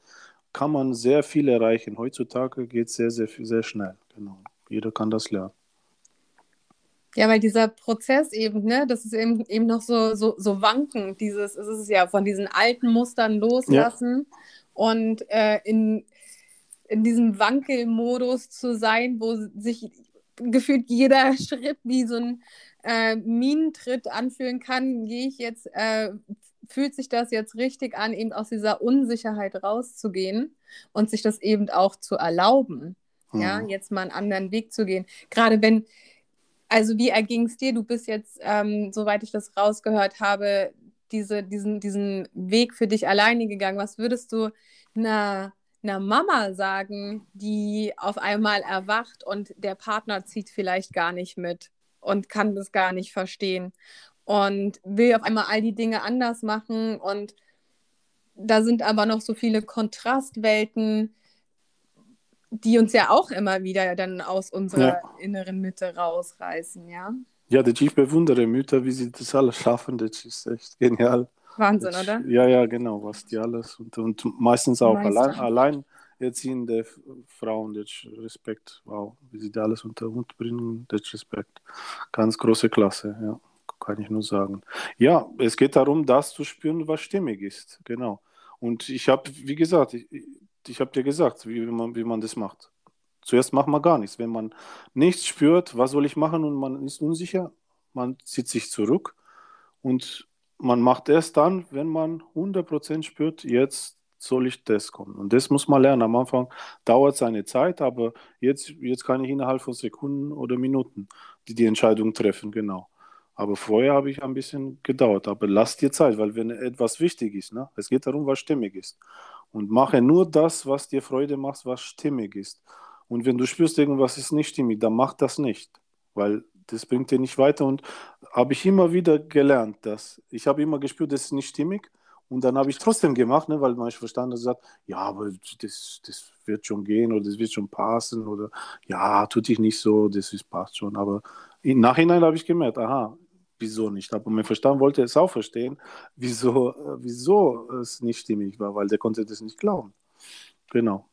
kann man sehr viel erreichen. Heutzutage geht es sehr, sehr, sehr schnell. Genau. Jeder kann das lernen. Ja, weil dieser Prozess eben, ne, das ist eben, eben noch so, so, so wankend, dieses, es ist ja von diesen alten Mustern loslassen ja. und äh, in, in diesem Wankelmodus zu sein, wo sich gefühlt jeder Schritt wie so ein äh, Minentritt anfühlen kann, gehe ich jetzt, äh, fühlt sich das jetzt richtig an, eben aus dieser Unsicherheit rauszugehen und sich das eben auch zu erlauben, mhm. ja, jetzt mal einen anderen Weg zu gehen. Gerade wenn, also wie erging es dir? Du bist jetzt, ähm, soweit ich das rausgehört habe, diese, diesen, diesen Weg für dich alleine gegangen. Was würdest du einer, einer Mama sagen, die auf einmal erwacht und der Partner zieht vielleicht gar nicht mit und kann das gar nicht verstehen? Und will auf einmal all die Dinge anders machen. Und da sind aber noch so viele Kontrastwelten, die uns ja auch immer wieder dann aus unserer ja. inneren Mitte rausreißen, ja. Ja, ich bewundere Mütter, wie sie das alles schaffen. Das ist echt genial. Wahnsinn, das, oder? Ja, ja, genau, was die alles und, und meistens auch allein, allein erziehende Frauen, das Respekt, wow, wie sie da alles unter Hut bringen, das Respekt. Ganz große Klasse, ja kann ich nur sagen. Ja, es geht darum, das zu spüren, was stimmig ist. Genau. Und ich habe, wie gesagt, ich, ich habe dir gesagt, wie man, wie man das macht. Zuerst macht man gar nichts. Wenn man nichts spürt, was soll ich machen und man ist unsicher, man zieht sich zurück und man macht erst dann, wenn man 100% spürt, jetzt soll ich das kommen. Und das muss man lernen. Am Anfang dauert es eine Zeit, aber jetzt, jetzt kann ich innerhalb von Sekunden oder Minuten die, die Entscheidung treffen, genau. Aber vorher habe ich ein bisschen gedauert. Aber lass dir Zeit, weil wenn etwas wichtig ist, ne? es geht darum, was stimmig ist. Und mache nur das, was dir Freude macht, was stimmig ist. Und wenn du spürst, irgendwas ist nicht stimmig, dann mach das nicht, weil das bringt dir nicht weiter. Und habe ich immer wieder gelernt, dass ich habe immer gespürt, das ist nicht stimmig. Und dann habe ich trotzdem gemacht, ne, weil mein Verstand sagt, ja, aber das, das wird schon gehen oder das wird schon passen oder ja, tut dich nicht so, das ist, passt schon. Aber im Nachhinein habe ich gemerkt, aha, wieso nicht. Aber mein Verstand wollte es auch verstehen, wieso, wieso es nicht stimmig war, weil der konnte das nicht glauben. Genau.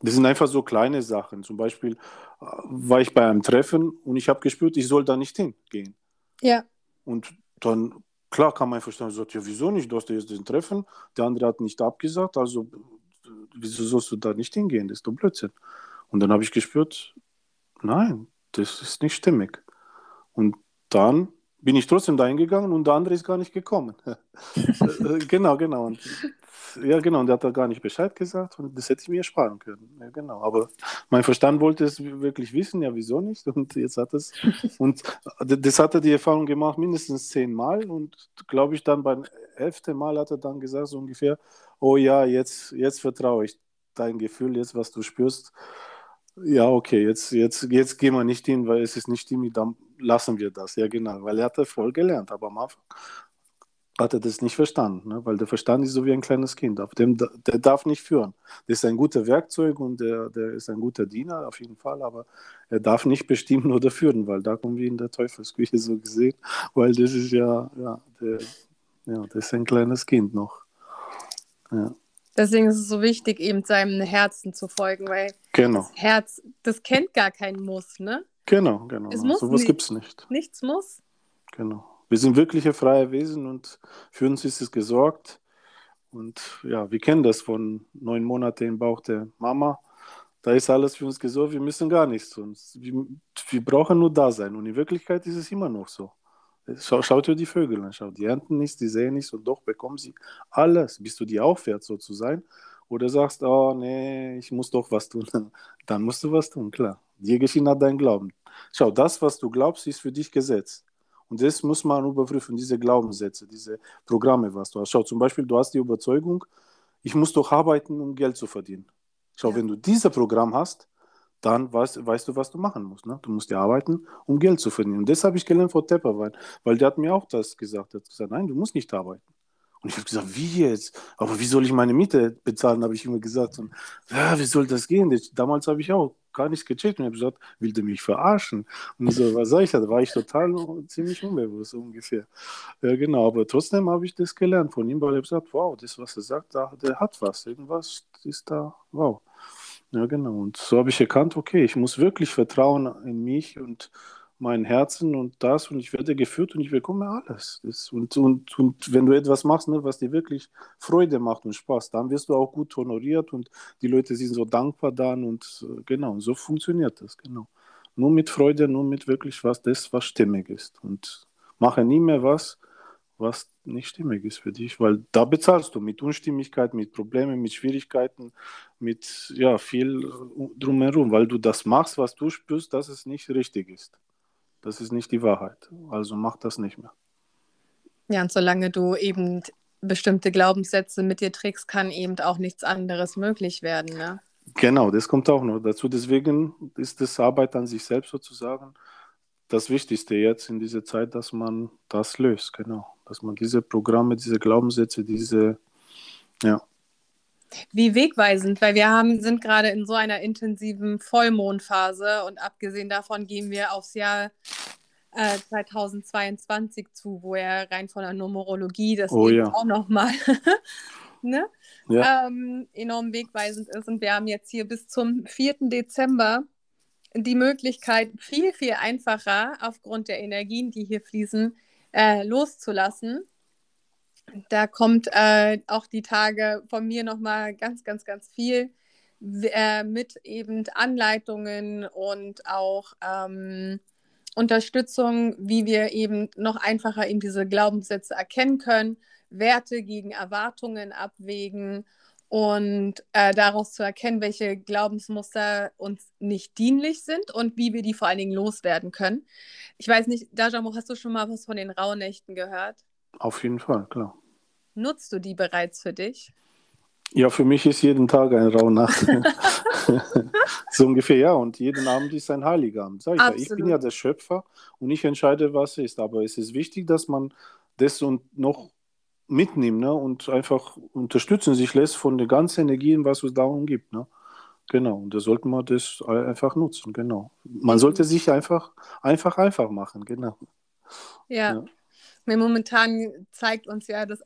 Das sind einfach so kleine Sachen. Zum Beispiel äh, war ich bei einem Treffen und ich habe gespürt, ich soll da nicht hingehen. Ja. Und dann, klar, kam mein Verstand und sagt, ja, wieso nicht? Du hast jetzt den Treffen, der andere hat nicht abgesagt, also wieso sollst du da nicht hingehen? Das ist doch Blödsinn. Und dann habe ich gespürt, nein, das ist nicht stimmig. Und dann bin ich trotzdem dahin gegangen und der andere ist gar nicht gekommen. Äh, genau, genau. Und, ja, genau. Und der hat da gar nicht Bescheid gesagt und das hätte ich mir sparen können. Ja, genau. Aber mein Verstand wollte es wirklich wissen, ja, wieso nicht? Und jetzt hat es, und das hat er die Erfahrung gemacht, mindestens zehnmal und glaube ich dann beim elften Mal hat er dann gesagt, so ungefähr, oh ja, jetzt, jetzt vertraue ich dein Gefühl, jetzt was du spürst. Ja, okay, jetzt, jetzt, jetzt gehen wir nicht hin, weil es ist nicht stimmig, dann lassen wir das. Ja, genau, weil er hat voll gelernt, aber am Anfang hat er das nicht verstanden, ne? weil der Verstand ist so wie ein kleines Kind, auf dem, der darf nicht führen. Das ist ein guter Werkzeug und der, der ist ein guter Diener auf jeden Fall, aber er darf nicht bestimmen oder führen, weil da kommen wir in der Teufelsküche so gesehen, weil das ist ja, ja, der, ja das ist ein kleines Kind noch. Ja. Deswegen ist es so wichtig, eben seinem Herzen zu folgen, weil genau. das Herz, das kennt gar keinen Muss, ne? Genau, genau. Es muss Sowas gibt es nicht. Nichts muss. Genau. Wir sind wirkliche freie Wesen und für uns ist es gesorgt. Und ja, wir kennen das von neun Monaten im Bauch der Mama. da ist alles für uns gesorgt, wir müssen gar nichts tun. Wir, wir brauchen nur da sein. Und in Wirklichkeit ist es immer noch so. Schau, schaut dir die Vögel an, schaut. Die ernten nichts, die sehen nichts und doch bekommen sie alles. Bist du die aufwärts so zu sein? Oder sagst, oh nee, ich muss doch was tun. Dann musst du was tun, klar. Dir geschieht nach deinem Glauben. Schau, das, was du glaubst, ist für dich Gesetz. Und das muss man überprüfen, diese Glaubenssätze, diese Programme, was du hast. Schau, zum Beispiel, du hast die Überzeugung, ich muss doch arbeiten, um Geld zu verdienen. Schau, ja. wenn du dieses Programm hast, dann weißt, weißt du, was du machen musst. Ne? Du musst ja arbeiten, um Geld zu verdienen. Und das habe ich gelernt von Tepperwein, weil der hat mir auch das gesagt. Er hat gesagt, nein, du musst nicht arbeiten. Und ich habe gesagt, wie jetzt? Aber wie soll ich meine Miete bezahlen, habe ich immer gesagt. Und ja, wie soll das gehen? Damals habe ich auch gar nichts gecheckt und habe gesagt, will der mich verarschen? Und so, was sag ich da? war ich total ziemlich unbewusst ungefähr. Ja, genau, aber trotzdem habe ich das gelernt von ihm, weil er gesagt, wow, das, was er sagt, der hat was. Irgendwas ist da, wow. Ja, genau. Und so habe ich erkannt, okay, ich muss wirklich vertrauen in mich und mein Herzen und das und ich werde geführt und ich bekomme alles. Das, und, und, und wenn du etwas machst, ne, was dir wirklich Freude macht und Spaß, dann wirst du auch gut honoriert und die Leute sind so dankbar dann und äh, genau, so funktioniert das, genau. Nur mit Freude, nur mit wirklich was, das, was stimmig ist. Und mache nie mehr was, was nicht stimmig ist für dich, weil da bezahlst du mit Unstimmigkeit, mit Problemen, mit Schwierigkeiten, mit ja, viel äh, drumherum, weil du das machst, was du spürst, dass es nicht richtig ist. Das ist nicht die Wahrheit. Also mach das nicht mehr. Ja, und solange du eben bestimmte Glaubenssätze mit dir trägst, kann eben auch nichts anderes möglich werden. Ne? Genau, das kommt auch noch dazu. Deswegen ist das Arbeit an sich selbst sozusagen das Wichtigste jetzt in dieser Zeit, dass man das löst, genau. Dass man diese Programme, diese Glaubenssätze, diese, ja, wie wegweisend, weil wir haben, sind gerade in so einer intensiven Vollmondphase und abgesehen davon gehen wir aufs Jahr äh, 2022 zu, wo er rein von der Numerologie das oh, ja. auch nochmal ne? ja. ähm, enorm wegweisend ist. Und wir haben jetzt hier bis zum 4. Dezember die Möglichkeit, viel, viel einfacher aufgrund der Energien, die hier fließen, äh, loszulassen da kommt äh, auch die Tage von mir nochmal ganz, ganz, ganz viel äh, mit eben Anleitungen und auch ähm, Unterstützung, wie wir eben noch einfacher in diese Glaubenssätze erkennen können, Werte gegen Erwartungen abwägen und äh, daraus zu erkennen, welche Glaubensmuster uns nicht dienlich sind und wie wir die vor allen Dingen loswerden können. Ich weiß nicht, Dajamo, hast du schon mal was von den Rauhnächten gehört? Auf jeden Fall, klar. Nutzt du die bereits für dich? Ja, für mich ist jeden Tag ein Rauhnacht. so ungefähr, ja. Und jeden Abend ist ein Heiligabend. Sag ich, ja. ich bin ja der Schöpfer und ich entscheide, was ist. Aber es ist wichtig, dass man das und noch mitnimmt ne? und einfach unterstützen sich lässt von den ganzen Energien, was es darum gibt. Ne? Genau, und da sollte man das einfach nutzen, genau. Man sollte sich einfach, einfach, einfach machen, genau. Ja. ja. Momentan zeigt uns ja das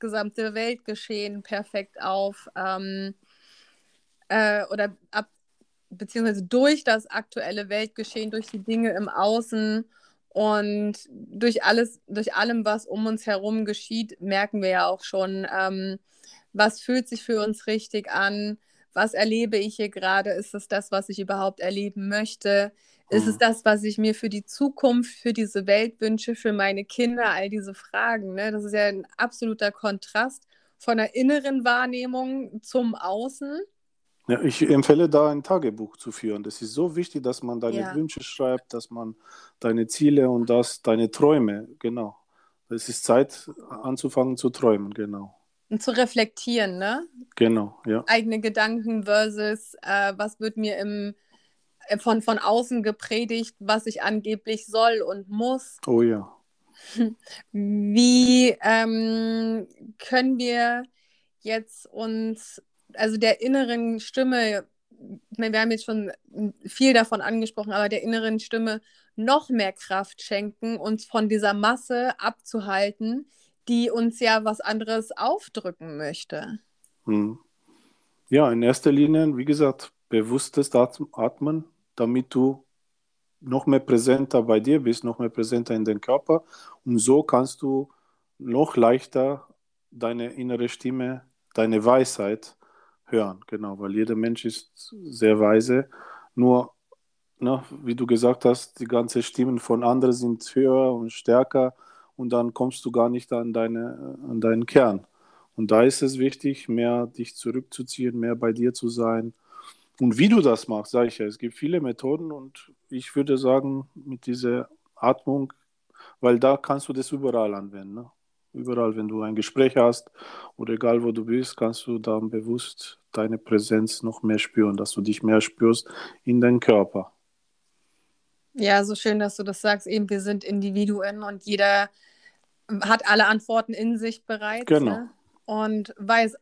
gesamte Weltgeschehen perfekt auf. Ähm, äh, oder ab, beziehungsweise durch das aktuelle Weltgeschehen, durch die Dinge im Außen und durch alles, durch allem, was um uns herum geschieht, merken wir ja auch schon, ähm, was fühlt sich für uns richtig an, was erlebe ich hier gerade, ist es das, was ich überhaupt erleben möchte, ist es mhm. das, was ich mir für die Zukunft, für diese Welt wünsche, für meine Kinder, all diese Fragen. Ne? Das ist ja ein absoluter Kontrast von der inneren Wahrnehmung zum Außen. Ja, ich empfehle da ein Tagebuch zu führen. Das ist so wichtig, dass man deine ja. Wünsche schreibt, dass man deine Ziele und das, deine Träume, genau. Es ist Zeit anzufangen zu träumen, genau. Und zu reflektieren, ne? Genau, ja. Eigene Gedanken versus, äh, was wird mir im von, von außen gepredigt, was ich angeblich soll und muss. Oh ja. Wie ähm, können wir jetzt uns, also der inneren Stimme, wir haben jetzt schon viel davon angesprochen, aber der inneren Stimme noch mehr Kraft schenken, uns von dieser Masse abzuhalten, die uns ja was anderes aufdrücken möchte? Hm. Ja, in erster Linie, wie gesagt, bewusstes Atmen, damit du noch mehr präsenter bei dir bist, noch mehr präsenter in den Körper. Und so kannst du noch leichter deine innere Stimme, deine Weisheit hören, genau, weil jeder Mensch ist sehr weise. Nur, ne, wie du gesagt hast, die ganzen Stimmen von anderen sind höher und stärker und dann kommst du gar nicht an, deine, an deinen Kern. Und da ist es wichtig, mehr dich zurückzuziehen, mehr bei dir zu sein. Und wie du das machst, sage ich ja, es gibt viele Methoden und ich würde sagen, mit dieser Atmung, weil da kannst du das überall anwenden. Ne? Überall, wenn du ein Gespräch hast oder egal wo du bist, kannst du dann bewusst deine Präsenz noch mehr spüren, dass du dich mehr spürst in deinem Körper. Ja, so schön, dass du das sagst. Eben, wir sind Individuen und jeder hat alle Antworten in sich bereits. Genau. Ne? Und weiß,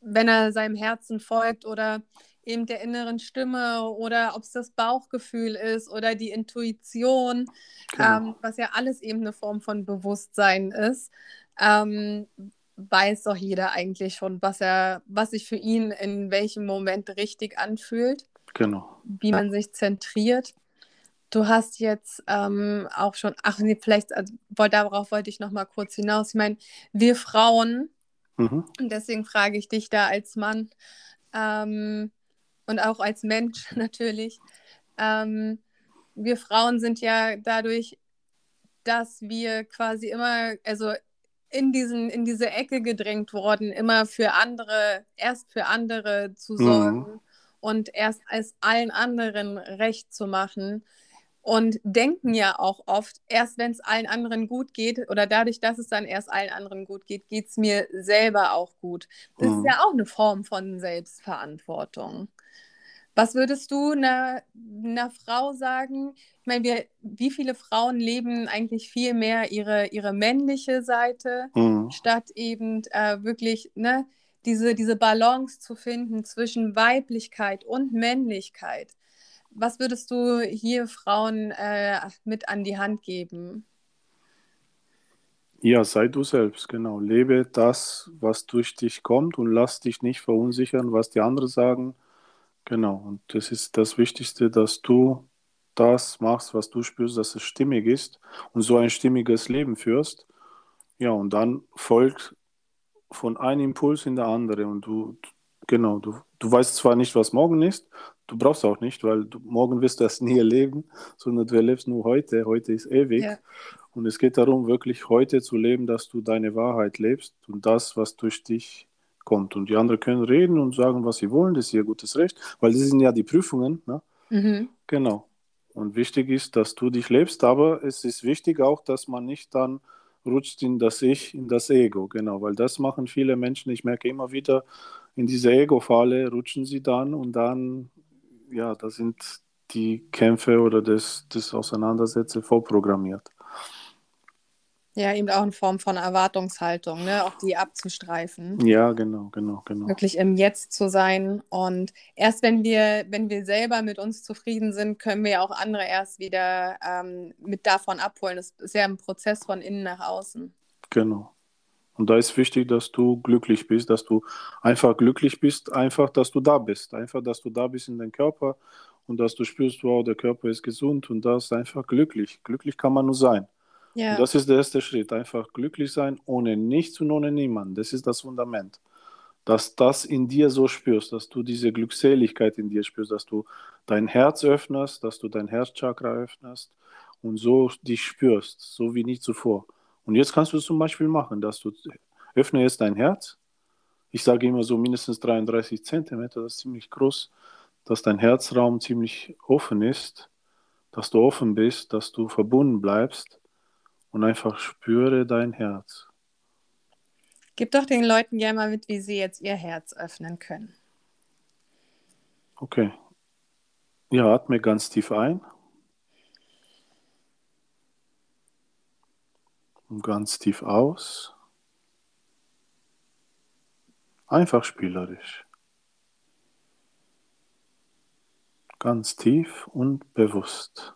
wenn er seinem Herzen folgt oder eben der inneren Stimme oder ob es das Bauchgefühl ist oder die Intuition, genau. ähm, was ja alles eben eine Form von Bewusstsein ist, ähm, weiß doch jeder eigentlich schon, was er, was sich für ihn in welchem Moment richtig anfühlt. Genau. Wie ja. man sich zentriert. Du hast jetzt ähm, auch schon, ach nee, vielleicht, also, darauf wollte ich noch mal kurz hinaus. Ich meine, wir Frauen, mhm. und deswegen frage ich dich da als Mann ähm, und auch als Mensch natürlich, ähm, wir Frauen sind ja dadurch, dass wir quasi immer, also in, diesen, in diese Ecke gedrängt worden, immer für andere, erst für andere zu mhm. sorgen mhm. und erst als allen anderen recht zu machen und denken ja auch oft, erst wenn es allen anderen gut geht oder dadurch, dass es dann erst allen anderen gut geht, geht es mir selber auch gut. Das mhm. ist ja auch eine Form von Selbstverantwortung. Was würdest du einer, einer Frau sagen? Ich meine, wir, wie viele Frauen leben eigentlich viel mehr ihre, ihre männliche Seite, mhm. statt eben äh, wirklich ne, diese, diese Balance zu finden zwischen Weiblichkeit und Männlichkeit? Was würdest du hier Frauen äh, mit an die Hand geben? Ja, sei du selbst, genau. Lebe das, was durch dich kommt und lass dich nicht verunsichern, was die anderen sagen. Genau, und das ist das Wichtigste, dass du das machst, was du spürst, dass es stimmig ist und so ein stimmiges Leben führst. Ja, und dann folgt von einem Impuls in der andere und du, genau, du, du weißt zwar nicht, was morgen ist, du brauchst auch nicht, weil du, morgen wirst du das nie erleben, sondern du erlebst nur heute. Heute ist ewig. Ja. Und es geht darum, wirklich heute zu leben, dass du deine Wahrheit lebst und das, was durch dich kommt. Und die anderen können reden und sagen, was sie wollen, das ist ihr gutes Recht, weil das sind ja die Prüfungen. Ne? Mhm. Genau. Und wichtig ist, dass du dich lebst, aber es ist wichtig auch, dass man nicht dann rutscht in das Ich, in das Ego, genau, weil das machen viele Menschen. Ich merke immer wieder, in diese Ego-Falle rutschen sie dann und dann ja, da sind die Kämpfe oder das, das Auseinandersetzen vorprogrammiert. Ja, eben auch in Form von Erwartungshaltung, ne? auch die abzustreifen. Ja, genau, genau, genau. Wirklich im Jetzt zu sein. Und erst wenn wir, wenn wir selber mit uns zufrieden sind, können wir auch andere erst wieder ähm, mit davon abholen. Das ist ja ein Prozess von innen nach außen. Genau. Und da ist wichtig, dass du glücklich bist, dass du einfach glücklich bist, einfach, dass du da bist, einfach, dass du da bist in deinem Körper und dass du spürst, wow, der Körper ist gesund und das ist einfach glücklich. Glücklich kann man nur sein. Ja. Das ist der erste Schritt, einfach glücklich sein, ohne nichts und ohne niemanden. Das ist das Fundament. Dass das in dir so spürst, dass du diese Glückseligkeit in dir spürst, dass du dein Herz öffnest, dass du dein Herzchakra öffnest und so dich spürst, so wie nie zuvor. Und jetzt kannst du es zum Beispiel machen, dass du öffne jetzt dein Herz. Ich sage immer so mindestens 33 Zentimeter, das ist ziemlich groß, dass dein Herzraum ziemlich offen ist, dass du offen bist, dass du verbunden bleibst und einfach spüre dein Herz. Gib doch den Leuten gerne mal mit, wie sie jetzt ihr Herz öffnen können. Okay. Ja, atme ganz tief ein. Und ganz tief aus. Einfach spielerisch. Ganz tief und bewusst.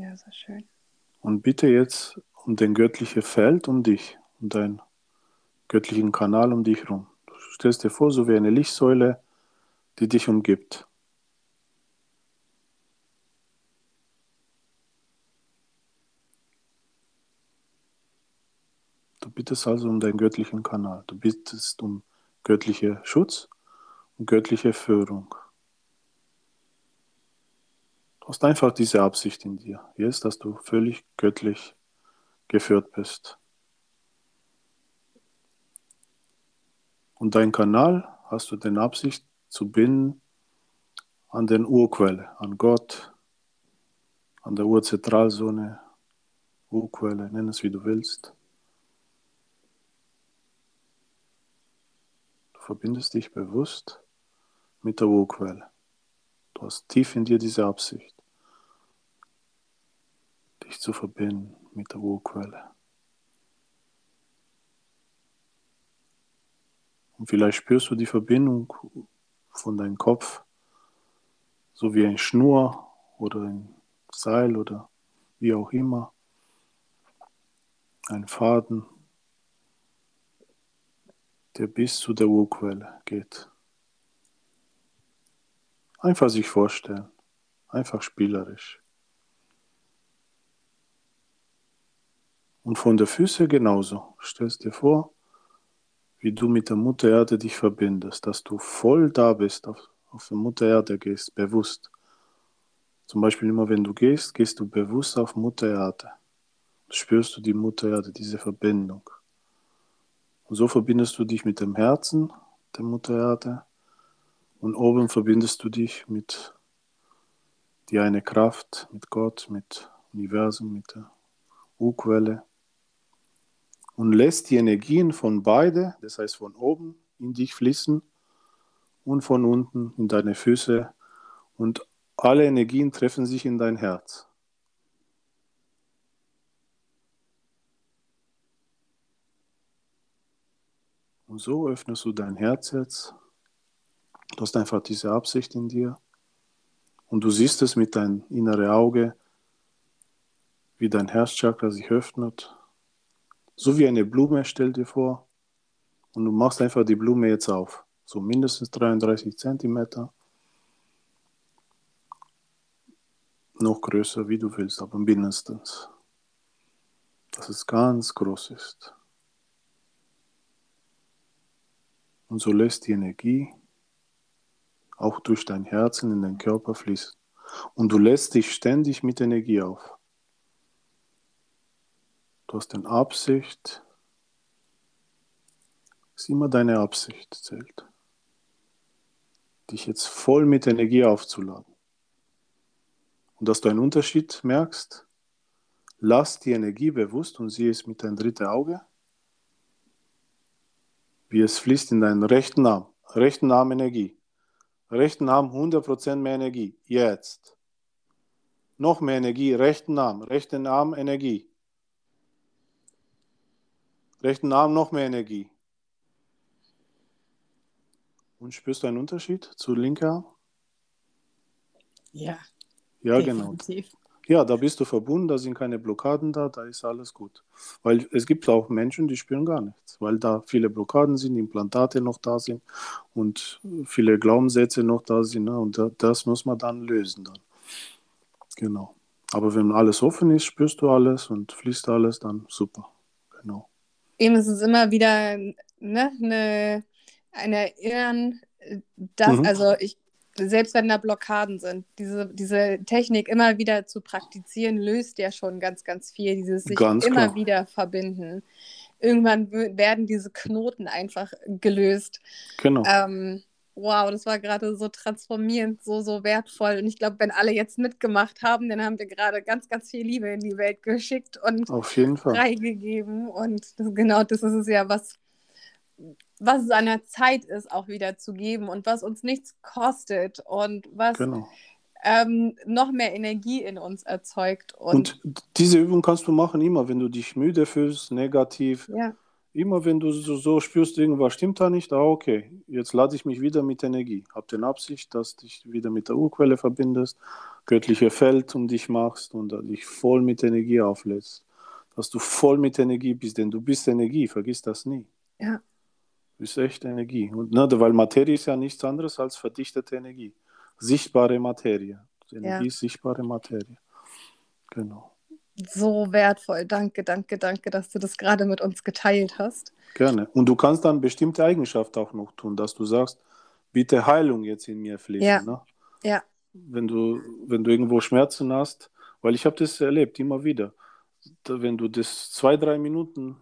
Ja, sehr schön. Und bitte jetzt um den göttlichen Feld um dich, um deinen göttlichen Kanal um dich herum. Du stellst dir vor, so wie eine Lichtsäule, die dich umgibt. bittest also um deinen göttlichen Kanal. Du bittest um göttliche Schutz und göttliche Führung. Hast einfach diese Absicht in dir. Jetzt, dass du völlig göttlich geführt bist. Und dein Kanal hast du den Absicht zu binden an den Urquelle, an Gott, an der Urzentralzone, Urquelle, nenn es wie du willst. Du verbindest dich bewusst mit der Urquelle. Du hast tief in dir diese Absicht dich zu verbinden mit der Urquelle. Und vielleicht spürst du die Verbindung von deinem Kopf, so wie ein Schnur oder ein Seil oder wie auch immer, ein Faden, der bis zu der Urquelle geht. Einfach sich vorstellen, einfach spielerisch. Und von der Füße genauso. Stellst dir vor, wie du mit der Mutter Erde dich verbindest, dass du voll da bist, auf, auf der Mutter Erde gehst, bewusst. Zum Beispiel immer wenn du gehst, gehst du bewusst auf Mutter Erde. Spürst du die Mutter Erde, diese Verbindung. Und so verbindest du dich mit dem Herzen der Mutter Erde und oben verbindest du dich mit die eine Kraft, mit Gott, mit Universum, mit der Urquelle und lässt die Energien von beide, das heißt von oben in dich fließen und von unten in deine Füße und alle Energien treffen sich in dein Herz. Und so öffnest du dein Herz jetzt. Du hast einfach diese Absicht in dir. Und du siehst es mit deinem inneren Auge, wie dein Herzchakra sich öffnet so wie eine Blume, stell dir vor. Und du machst einfach die Blume jetzt auf. So mindestens 33 Zentimeter. Noch größer, wie du willst, aber mindestens. Dass es ganz groß ist. Und so lässt die Energie auch durch dein Herzen in den Körper fließen. Und du lässt dich ständig mit Energie auf. Du hast eine Absicht. Es ist immer deine Absicht zählt. Dich jetzt voll mit Energie aufzuladen. Und dass du einen Unterschied merkst, lass die Energie bewusst und sieh es mit deinem dritten Auge, wie es fließt in deinen rechten Arm. Rechten Arm Energie. Rechten Arm 100% mehr Energie. Jetzt. Noch mehr Energie. Rechten Arm. Rechten Arm Energie. Rechten Arm noch mehr Energie. Und spürst du einen Unterschied zu linker Arm? Ja. Ja, genau. definitiv. genau. Ja, da bist du verbunden, da sind keine Blockaden da, da ist alles gut. Weil es gibt auch Menschen, die spüren gar nichts, weil da viele Blockaden sind, Implantate noch da sind und viele Glaubenssätze noch da sind. Ne? Und das muss man dann lösen dann. Genau. Aber wenn alles offen ist, spürst du alles und fließt alles, dann super. Genau eben ist es immer wieder ne, eine, ein Erinnern, dass, mhm. also ich, selbst wenn da Blockaden sind, diese, diese Technik immer wieder zu praktizieren, löst ja schon ganz, ganz viel, dieses sich ganz immer klar. wieder verbinden. Irgendwann werden diese Knoten einfach gelöst. Genau. Ähm, wow, das war gerade so transformierend, so, so wertvoll. Und ich glaube, wenn alle jetzt mitgemacht haben, dann haben wir gerade ganz, ganz viel Liebe in die Welt geschickt und Auf jeden Fall. freigegeben. Und das, genau das ist es ja, was, was es an der Zeit ist, auch wieder zu geben und was uns nichts kostet und was genau. ähm, noch mehr Energie in uns erzeugt. Und, und diese Übung kannst du machen immer, wenn du dich müde fühlst, negativ. Ja Immer wenn du so, so, spürst, irgendwas stimmt da nicht, ah, okay, jetzt lade ich mich wieder mit Energie. Hab den Absicht, dass du dich wieder mit der Urquelle verbindest, göttliche Feld um dich machst und dich voll mit Energie auflädst. Dass du voll mit Energie bist, denn du bist Energie, vergiss das nie. Ja. Du bist echt Energie. Und, ne, weil Materie ist ja nichts anderes als verdichtete Energie. Sichtbare Materie. Energie ja. ist sichtbare Materie. Genau. So wertvoll. Danke, danke, danke, dass du das gerade mit uns geteilt hast. Gerne. Und du kannst dann bestimmte Eigenschaften auch noch tun, dass du sagst, bitte Heilung jetzt in mir fließen. Ja. Ne? Ja. Wenn du, wenn du irgendwo Schmerzen hast, weil ich habe das erlebt, immer wieder. Wenn du das zwei, drei Minuten,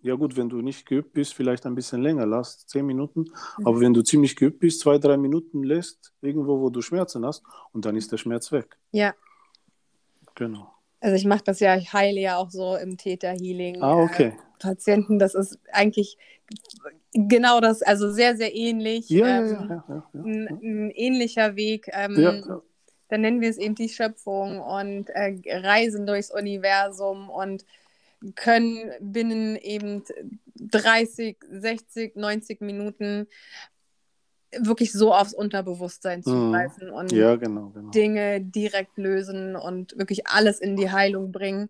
ja gut, wenn du nicht geübt bist, vielleicht ein bisschen länger lass, zehn Minuten, Mhm. aber wenn du ziemlich geübt bist, zwei, drei Minuten lässt, irgendwo, wo du Schmerzen hast, und dann ist der Schmerz weg. Ja. Genau. Also ich mache das ja, ich heile ja auch so im Täter-Healing. Ah, okay. Äh, Patienten, das ist eigentlich genau das, also sehr, sehr ähnlich. Ja, ja, ähm, ja, ja. Ein, ein ähnlicher Weg. Ähm. Dann nennen wir es eben die Schöpfung und äh, reisen durchs Universum und können binnen eben 30, 60, 90 Minuten wirklich so aufs Unterbewusstsein zugreifen und Mhm. Ja, genau, genau. Dinge direkt lösen und wirklich alles in die Heilung bringen.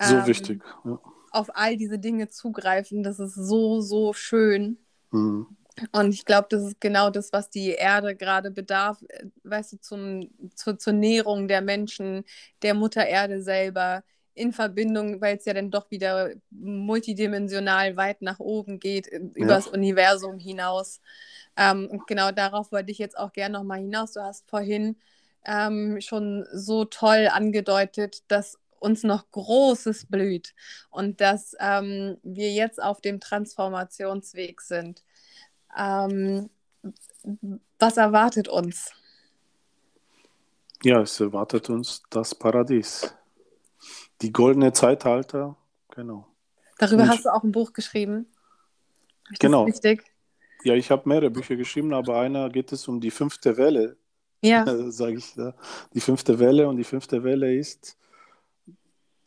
So Ähm, wichtig. Ja. Auf all diese Dinge zugreifen, das ist so, so schön. Mhm. Und ich glaube, das ist genau das, was die Erde gerade bedarf, äh, weißt du, zum, zu, zur Nährung der Menschen, der Mutter Erde selber, in Verbindung, weil es ja dann doch wieder multidimensional weit nach oben geht, äh, übers Universum hinaus. Ähm, und genau darauf wollte ich jetzt auch gerne nochmal hinaus. Du hast vorhin ähm, schon so toll angedeutet, dass uns noch Großes blüht und dass ähm, wir jetzt auf dem Transformationsweg sind. Ähm, was erwartet uns? Ja, es erwartet uns das Paradies. Die goldene Zeitalter, genau. Darüber Und- hast du auch ein Buch geschrieben. Ist Genau. Das wichtig? Ja, ich habe mehrere Bücher geschrieben, aber einer geht es um die fünfte Welle, Ja, sage ich da. Die fünfte Welle und die fünfte Welle ist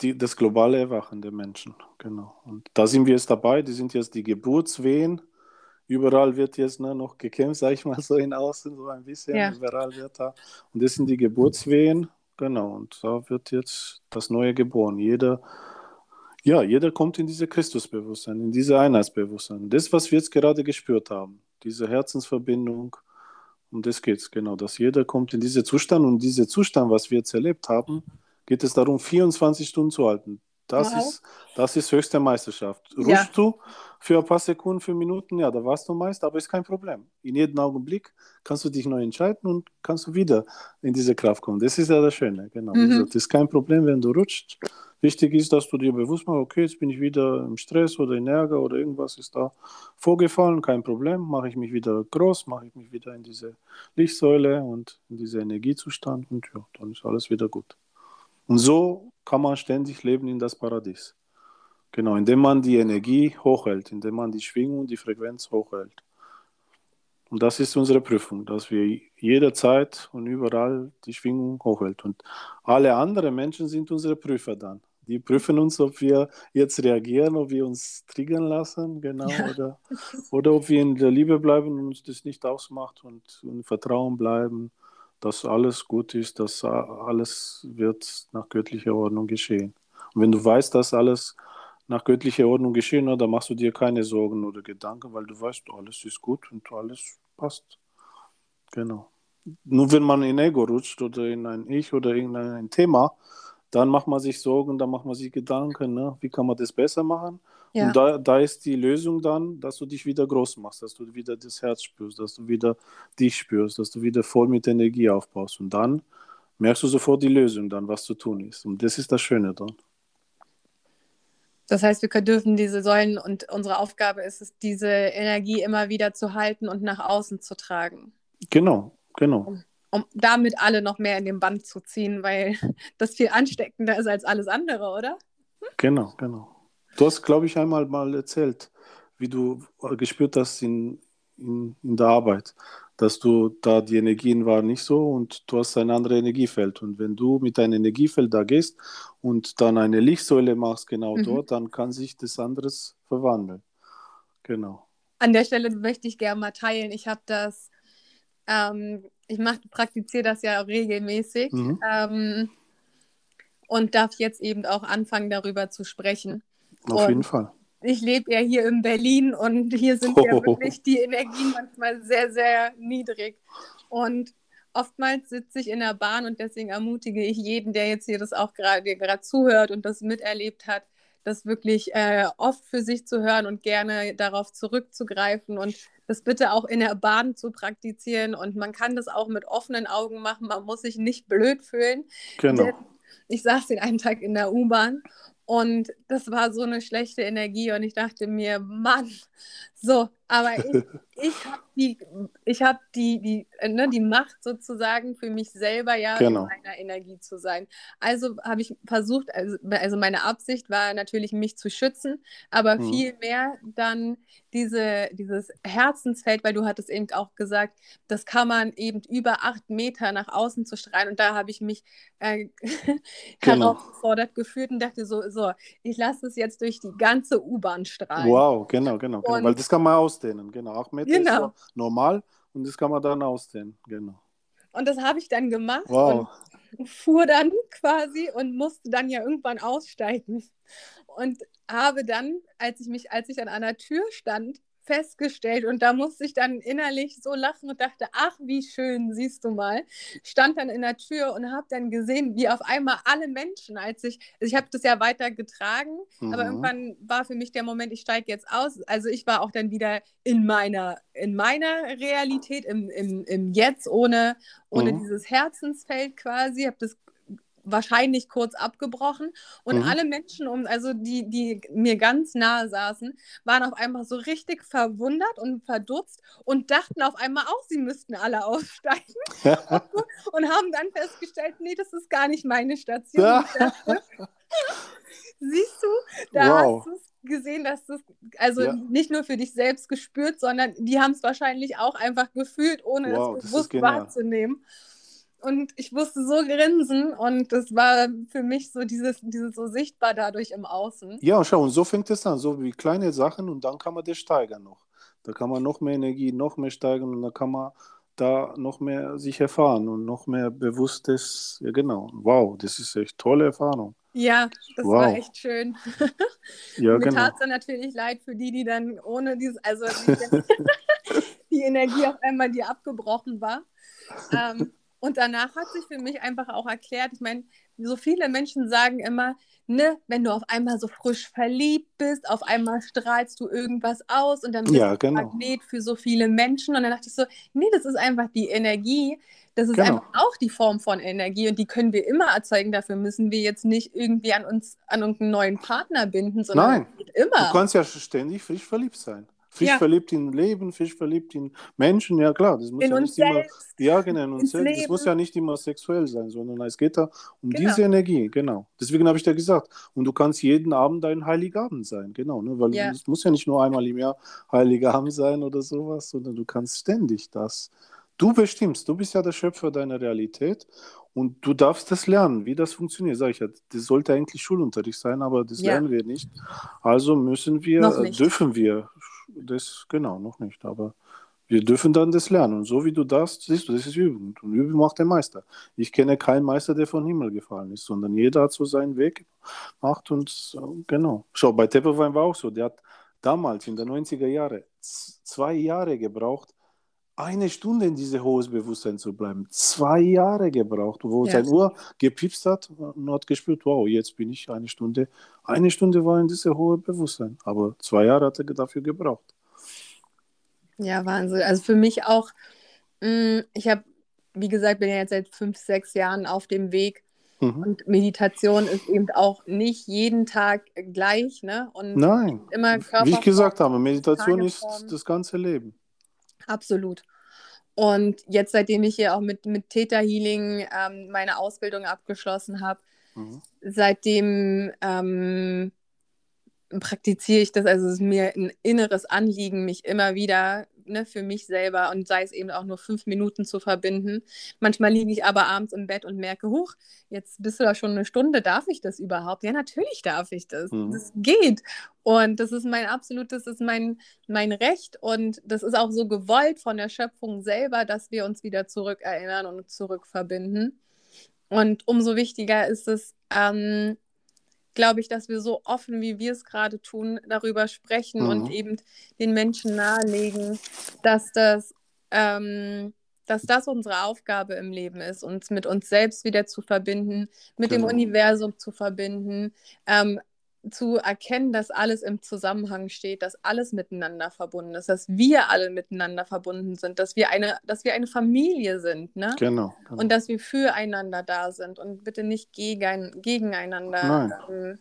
die, das globale Erwachen der Menschen. Genau. Und da sind wir jetzt dabei. Die sind jetzt die Geburtswehen. Überall wird jetzt ne, noch gekämpft, sage ich mal so in Außen, so ein bisschen. Ja. Überall wird da. Und das sind die Geburtswehen. Genau. Und da wird jetzt das Neue geboren. Jeder, ja, jeder kommt in diese Christusbewusstsein, in diese Einheitsbewusstsein. Das, was wir jetzt gerade gespürt haben, diese Herzensverbindung, um das geht es, genau. Dass jeder kommt in diesen Zustand und dieser Zustand, was wir jetzt erlebt haben, geht es darum, 24 Stunden zu halten. Das, Wow. ist, das ist höchste Meisterschaft. Ja. Ruhst du für ein paar Sekunden, für Minuten, ja, da warst du Meister, aber ist kein Problem. In jedem Augenblick kannst du dich neu entscheiden und kannst du wieder in diese Kraft kommen. Das ist ja das Schöne, genau. Mhm. Gesagt, Das ist kein Problem, wenn du rutscht. Wichtig ist, dass du dir bewusst machst, okay, jetzt bin ich wieder im Stress oder in Ärger oder irgendwas ist da vorgefallen, kein Problem, mache ich mich wieder groß, mache ich mich wieder in diese Lichtsäule und in diese Energiezustand und ja, dann ist alles wieder gut. Und so kann man ständig leben in das Paradies. Genau, indem man die Energie hochhält, indem man die Schwingung, die Frequenz hochhält. Und das ist unsere Prüfung, dass wir jederzeit und überall die Schwingung hochhält. Und alle anderen Menschen sind unsere Prüfer dann. Die prüfen uns, ob wir jetzt reagieren, ob wir uns triggern lassen, genau, Ja. oder, oder ob wir in der Liebe bleiben und uns das nicht ausmacht und im Vertrauen bleiben, dass alles gut ist, dass alles wird nach göttlicher Ordnung geschehen. Und wenn du weißt, dass alles nach göttlicher Ordnung geschehen, na, dann machst du dir keine Sorgen oder Gedanken, weil du weißt, alles ist gut und alles passt. Genau. Nur wenn man in Ego rutscht oder in ein Ich oder in ein Thema, dann macht man sich Sorgen, dann macht man sich Gedanken, ne? wie kann man das besser machen? ja. Und da, da ist die Lösung dann, dass du dich wieder groß machst, dass du wieder das Herz spürst, dass du wieder dich spürst, dass du wieder voll mit Energie aufbaust. Und dann merkst du sofort die Lösung dann, was zu tun ist. Und das ist das Schöne dann. Das heißt, wir dürfen diese Säulen und unsere Aufgabe ist es, diese Energie immer wieder zu halten und nach außen zu tragen. Genau, genau. Um damit alle noch mehr in den Band zu ziehen, weil das viel ansteckender ist als alles andere, oder? Genau, genau. Du hast, glaube ich, einmal mal erzählt, wie du gespürt hast in, in, in der Arbeit, dass du da die Energien waren nicht so und du hast ein anderes Energiefeld. Und wenn du mit deinem Energiefeld da gehst und dann eine Lichtsäule machst genau Mhm. dort, dann kann sich das anderes verwandeln. Genau. An der Stelle möchte ich gerne mal teilen. Ich habe das, ähm, ich mach, praktiziere das ja regelmäßig Mhm. ähm, und darf jetzt eben auch anfangen, darüber zu sprechen. Auf Und- jeden Fall. Ich lebe ja hier in Berlin und hier sind ja Oh. wirklich die Energien manchmal sehr, sehr niedrig. Und oftmals sitze ich in der Bahn und deswegen ermutige ich jeden, der jetzt hier das auch gerade gerade zuhört und das miterlebt hat, das wirklich äh, oft für sich zu hören und gerne darauf zurückzugreifen und das bitte auch in der Bahn zu praktizieren. Und man kann das auch mit offenen Augen machen. Man muss sich nicht blöd fühlen. Genau. Ich saß den einen Tag in der U-Bahn und das war so eine schlechte Energie und ich dachte mir, Mann, so, aber ich, ich habe die, ich hab die, die, ne, die Macht sozusagen für mich selber ja genau. in meiner Energie zu sein. Also habe ich versucht, also, also meine Absicht war natürlich, mich zu schützen, aber mhm. viel mehr dann diese, dieses Herzensfeld, weil du hattest eben auch gesagt, das kann man eben über acht Meter nach außen zu strahlen. Und da habe ich mich äh, genau. herausgefordert gefühlt und dachte so, so, ich lasse es jetzt durch die ganze U-Bahn strahlen. Wow, genau, genau, genau. Weil das kann man ausdehnen, genau. Acht Meter genau. ist so normal und das kann man dann ausdehnen, genau. Und das habe ich dann gemacht wow. und fuhr dann quasi und musste dann ja irgendwann aussteigen. Und habe dann, als ich mich, als ich an einer Tür stand, festgestellt und da musste ich dann innerlich so lachen und dachte, ach, wie schön, siehst du mal. Stand dann in der Tür und habe dann gesehen, wie auf einmal alle Menschen, als ich, also ich habe das ja weiter getragen, mhm. aber irgendwann war für mich der Moment, ich steige jetzt aus. Also ich war auch dann wieder in meiner, in meiner Realität, im, im, im Jetzt, ohne, ohne mhm. dieses Herzensfeld quasi, habe das wahrscheinlich kurz abgebrochen. Und mhm. alle Menschen, um, also die, die mir ganz nahe saßen, waren auf einmal so richtig verwundert und verdutzt und dachten auf einmal auch, sie müssten alle aussteigen. und haben dann festgestellt, nee, das ist gar nicht meine Station. Siehst du, da wow. hast du es gesehen, dass das, also ja. nicht nur für dich selbst gespürt, sondern die haben es wahrscheinlich auch einfach gefühlt, ohne wow, das bewusst das wahrzunehmen und ich musste so grinsen und das war für mich so dieses, dieses so sichtbar dadurch im Außen. Ja, schau, und so fängt es an, so wie kleine Sachen und dann kann man das steigern noch. Da kann man noch mehr Energie, noch mehr steigern und da kann man da noch mehr sich erfahren und noch mehr bewusstes, ja genau, wow, das ist echt tolle Erfahrung. Ja, das wow. war echt schön. Ja, Mir genau. tat es dann natürlich leid für die, die dann ohne dieses, also die, die Energie auf einmal, die abgebrochen war. Ähm, und danach hat sich für mich einfach auch erklärt, ich meine, so viele Menschen sagen immer, ne, wenn du auf einmal so frisch verliebt bist, auf einmal strahlst du irgendwas aus und dann bist ja, du genau. Magnet für so viele Menschen. Und dann dachte ich so, nee, das ist einfach die Energie. Das ist genau. einfach auch die Form von Energie und die können wir immer erzeugen. Dafür müssen wir jetzt nicht irgendwie an uns, an irgendeinen neuen Partner binden, sondern Nein, immer. Du kannst ja ständig frisch verliebt sein. Frisch ja. verliebt in Leben, frisch verliebt in Menschen, ja klar, das muss in ja nicht immer, ja genau, in uns selbst. Das muss ja nicht immer sexuell sein, sondern es geht da um genau. diese Energie, genau. Deswegen habe ich dir gesagt, und du kannst jeden Abend ein Heiligabend sein, genau, ne? weil ja. es muss ja nicht nur einmal im Jahr Heiligabend sein oder sowas, sondern du kannst ständig das. Du bestimmst, du bist ja der Schöpfer deiner Realität und du darfst das lernen, wie das funktioniert. Sag ich ja, das sollte eigentlich Schulunterricht sein, aber das ja. lernen wir nicht. Also müssen wir, dürfen wir das genau noch nicht, aber wir dürfen dann das lernen. Und so wie du das siehst, du, das ist Übung. Und Übung macht der Meister. Ich kenne keinen Meister, der vom Himmel gefallen ist, sondern jeder hat so seinen Weg gemacht und genau. Schau, bei Tepperwein war auch so. Der hat damals in den 90er Jahren zwei Jahre gebraucht, eine Stunde in diese hohes Bewusstsein zu bleiben. Zwei Jahre gebraucht, wo ja. sein Uhr gepiepst hat und hat gespürt, wow, jetzt bin ich eine Stunde. Eine Stunde war in diese hohe Bewusstsein, aber zwei Jahre hat er dafür gebraucht. Ja, Wahnsinn. Also für mich auch, mm, ich habe, wie gesagt, bin ja jetzt seit fünf, sechs Jahren auf dem Weg. Mhm. Und Meditation ist eben auch nicht jeden Tag gleich, ne? Und Nein, immer Körper wie ich gesagt habe, Meditation ist das ganze Leben. Absolut. Und jetzt, seitdem ich hier auch mit, mit Theta Healing ähm, meine Ausbildung abgeschlossen habe, mhm. seitdem ähm, praktiziere ich das. Also es ist mir ein inneres Anliegen, mich immer wieder ne, für mich selber und sei es eben auch nur fünf Minuten zu verbinden. Manchmal liege ich aber abends im Bett und merke, huch, jetzt bist du da schon eine Stunde, darf ich das überhaupt? Ja, natürlich darf ich das. Mhm. Das geht. Und das ist mein absolutes, das ist mein, mein Recht und das ist auch so gewollt von der Schöpfung selber, dass wir uns wieder zurückerinnern und zurückverbinden. Und umso wichtiger ist es, ähm, glaube ich, dass wir so offen, wie wir es gerade tun, darüber sprechen mhm. und eben den Menschen nahelegen, dass das, ähm, dass das unsere Aufgabe im Leben ist, uns mit uns selbst wieder zu verbinden, mit Genau. dem Universum zu verbinden, ähm, zu erkennen, dass alles im Zusammenhang steht, dass alles miteinander verbunden ist, dass wir alle miteinander verbunden sind, dass wir eine, dass wir eine Familie sind, ne? Genau. genau. Und dass wir füreinander da sind und bitte nicht gegen, gegeneinander. Nein. Ähm,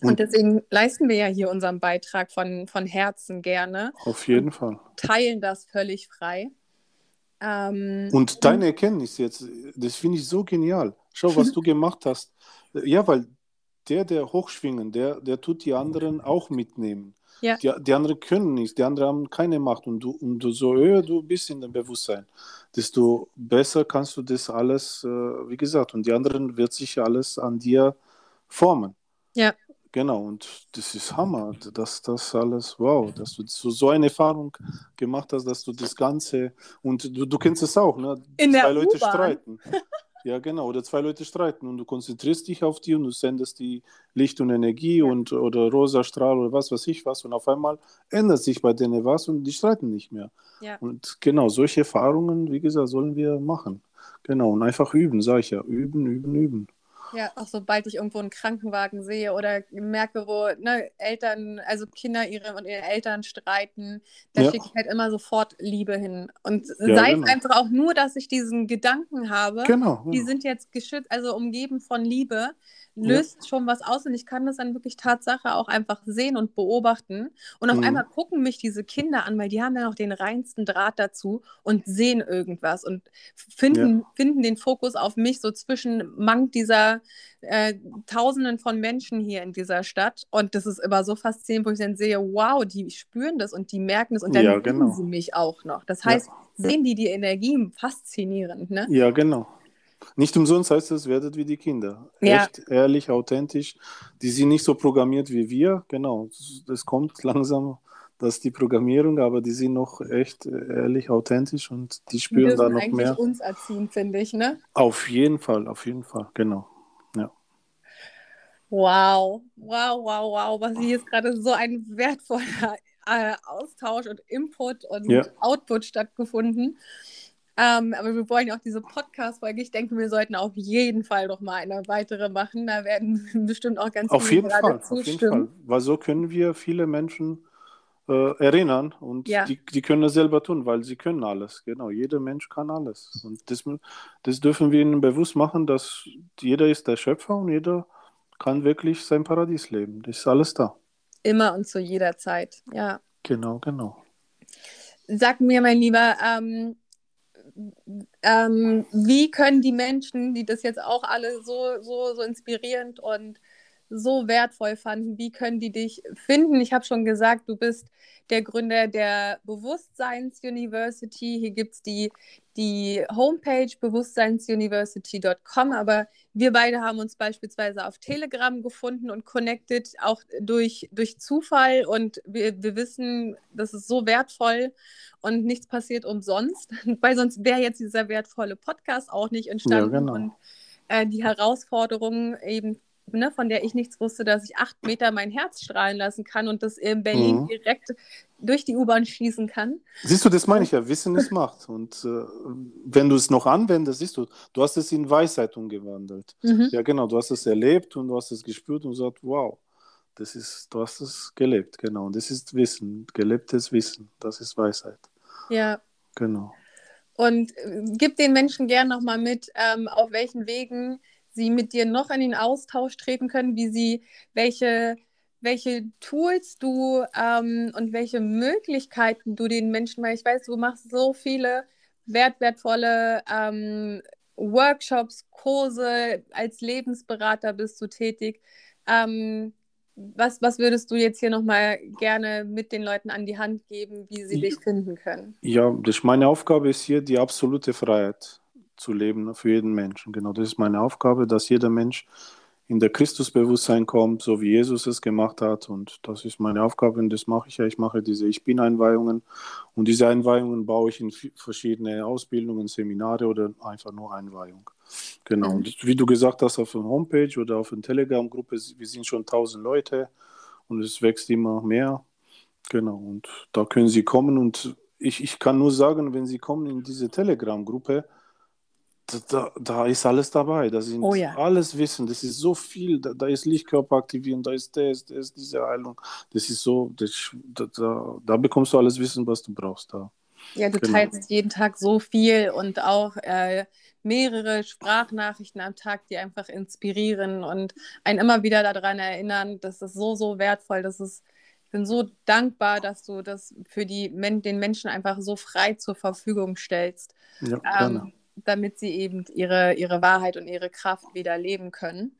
Und- und deswegen leisten wir ja hier unseren Beitrag von, von Herzen gerne, Auf jeden Fall. teilen das völlig frei. Ähm, Und deine Erkenntnis jetzt, das finde ich so genial. Schau, was du gemacht hast. Ja, weil der, der hochschwingen, der, der tut die anderen auch mitnehmen. Ja. Die, die anderen können nicht, die anderen haben keine Macht. Und du, und du so höher du bist in dem Bewusstsein, desto besser kannst du das alles, äh, wie gesagt, und die anderen wird sich alles an dir formen. Ja. Genau, und das ist Hammer, dass das alles, wow, dass du so, so eine Erfahrung gemacht hast, dass du das Ganze, und du, du kennst es auch, ne? In zwei Leute streiten. Ja, genau, oder zwei Leute streiten und du konzentrierst dich auf die und du sendest die Licht und Energie und oder rosa Strahl oder was weiß ich was und auf einmal ändert sich bei denen was und die streiten nicht mehr. Ja. Und genau, solche Erfahrungen, wie gesagt, sollen wir machen. Genau, und einfach üben, sage ich ja, üben, üben, üben. Ja, auch sobald ich irgendwo einen Krankenwagen sehe oder merke, wo ne, Eltern, also Kinder ihre und ihre Eltern streiten, da Ja. schicke ich halt immer sofort Liebe hin. Und Ja, sei genau. es einfach auch nur, dass ich diesen Gedanken habe, Genau. die genau. sind jetzt geschützt, also umgeben von Liebe, löst schon was aus und ich kann das dann wirklich Tatsache auch einfach sehen und beobachten. Und auf Mhm. einmal gucken mich diese Kinder an, weil die haben ja noch den reinsten Draht dazu und sehen irgendwas und finden, finden den Fokus auf mich so zwischen Mang dieser äh, Tausenden von Menschen hier in dieser Stadt. Und das ist immer so faszinierend, wo ich dann sehe, wow, die spüren das und die merken es und dann Ja, sehen genau. sie mich auch noch. Das Ja. heißt, sehen die die Energie faszinierend, ne? Ja, genau. Nicht umsonst heißt es, werdet wie die Kinder. Ja. Echt, ehrlich, authentisch. Die sind nicht so programmiert wie wir. Genau. Das kommt langsam, das ist die Programmierung, aber die sind noch echt ehrlich, authentisch und die spüren da noch eigentlich mehr. uns erziehen, finde ich, ne? Auf jeden Fall, auf jeden Fall, genau. Wow, wow, wow, wow, was hier ist gerade so ein wertvoller äh, Austausch und Input und Ja. Output stattgefunden. Ähm, aber wir wollen ja auch diese Podcast-Folge. Ich denke, wir sollten auf jeden Fall noch mal eine weitere machen. Da werden bestimmt auch ganz Auf viele jeden Fall, auf jeden zustimmen. Fall. Weil so können wir viele Menschen äh, erinnern und Ja. die, die können das selber tun, weil sie können alles. Genau, jeder Mensch kann alles. Und das, das dürfen wir ihnen bewusst machen, dass jeder ist der Schöpfer und jeder kann wirklich sein Paradies leben. Das ist alles da. Immer und zu jeder Zeit. Ja. Genau, genau. Sag mir, mein Lieber, ähm, ähm, wie können die Menschen, die das jetzt auch alle so, so, so inspirierend und so wertvoll fanden, wie können die dich finden? Ich habe schon gesagt, du bist der Gründer der Bewusstseins University. Hier gibt es die, die Homepage bewusstseinsuniversity.com, aber wir beide haben uns beispielsweise auf Telegram gefunden und connected, auch durch, durch Zufall. Und wir, wir wissen, das ist so wertvoll und nichts passiert umsonst, weil sonst wäre jetzt dieser wertvolle Podcast auch nicht entstanden. Ja, genau. Und äh, die Herausforderung eben, ne, von der ich nichts wusste, dass ich acht Meter mein Herz strahlen lassen kann und das in Berlin Mhm. direkt durch die U-Bahn schießen kann. Siehst du, das meine ich ja, Wissen ist Macht. Und äh, wenn du es noch anwendest, siehst du, du hast es in Weisheit umgewandelt. Mhm. Ja, genau, du hast es erlebt und du hast es gespürt und gesagt, wow, das ist, du hast es gelebt, genau. Und das ist Wissen, gelebtes Wissen, das ist Weisheit. Ja. Genau. Und äh, gib den Menschen gern nochmal mit, ähm, auf welchen Wegen sie mit dir noch in den Austausch treten können, wie sie, welche, welche Tools du ähm, und welche Möglichkeiten du den Menschen, weil ich weiß, du machst so viele wert, wertvolle ähm, Workshops, Kurse, als Lebensberater bist du tätig. Ähm, was, was würdest du jetzt hier nochmal gerne mit den Leuten an die Hand geben, wie sie dich finden können? Ja, das, meine Aufgabe ist hier, die absolute Freiheit zu leben ne, für jeden Menschen. Genau, das ist meine Aufgabe, dass jeder Mensch in der Christusbewusstsein kommt, so wie Jesus es gemacht hat. Und das ist meine Aufgabe und das mache ich ja. Ich mache diese Ich Bin-Einweihungen und diese Einweihungen baue ich in verschiedene Ausbildungen, Seminare oder einfach nur Einweihung. Genau. Mhm. Und wie du gesagt hast, auf der Homepage oder auf der Telegram-Gruppe, wir sind schon 1000 Leute und es wächst immer mehr. Genau. Und da können Sie kommen und ich, ich kann nur sagen, wenn Sie kommen in diese Telegram-Gruppe, da, da, ist alles dabei. Da sind oh ja. alles Wissen. Das ist so viel. Da, da ist Lichtkörper aktivieren, da ist das, da ist diese Heilung. Das ist so, das, da, da bekommst du alles Wissen, was du brauchst. Da. Ja, du genau. teilst jeden Tag so viel und auch äh, mehrere Sprachnachrichten am Tag, die einfach inspirieren und einen immer wieder daran erinnern. Das ist so, so wertvoll. Das ist, ich bin so dankbar, dass du das für die, den Menschen einfach so frei zur Verfügung stellst. Ja, ähm, damit sie eben ihre, ihre Wahrheit und ihre Kraft wieder leben können.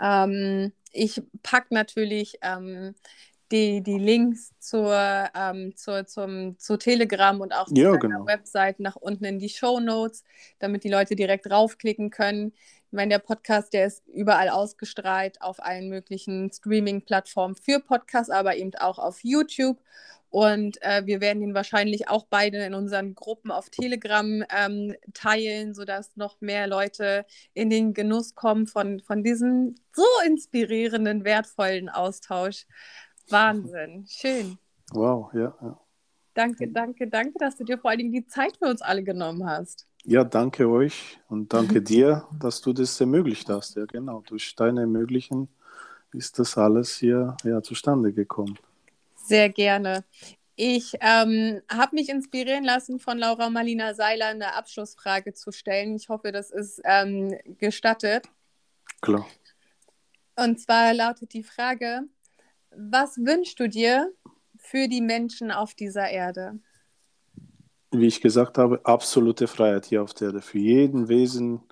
Ähm, ich packe natürlich ähm, die, die Links zur, ähm, zur, zum, zu Telegram und auch ja, zu genau. Website nach unten in die Show Notes, damit die Leute direkt raufklicken können. Ich meine, der Podcast, der ist überall ausgestrahlt auf allen möglichen Streaming-Plattformen für Podcasts, aber eben auch auf YouTube. Und äh, wir werden ihn wahrscheinlich auch beide in unseren Gruppen auf Telegram ähm, teilen, sodass noch mehr Leute in den Genuss kommen von, von diesem so inspirierenden, wertvollen Austausch. Wahnsinn, schön. Wow, ja, ja. Danke, danke, danke, dass du dir vor allen Dingen die Zeit für uns alle genommen hast. Ja, danke euch und danke dir, dass du das ermöglicht hast. Ja, genau. Durch deine Ermöglichen ist das alles hier ja, zustande gekommen. Sehr gerne. Ich ähm, habe mich inspirieren lassen von Laura Marlina Seiler, eine Abschlussfrage zu stellen. Ich hoffe, das ist ähm, gestattet. Klar. Und zwar lautet die Frage, was wünschst du dir für die Menschen auf dieser Erde? Wie ich gesagt habe, absolute Freiheit hier auf der Erde. Für jeden Wesen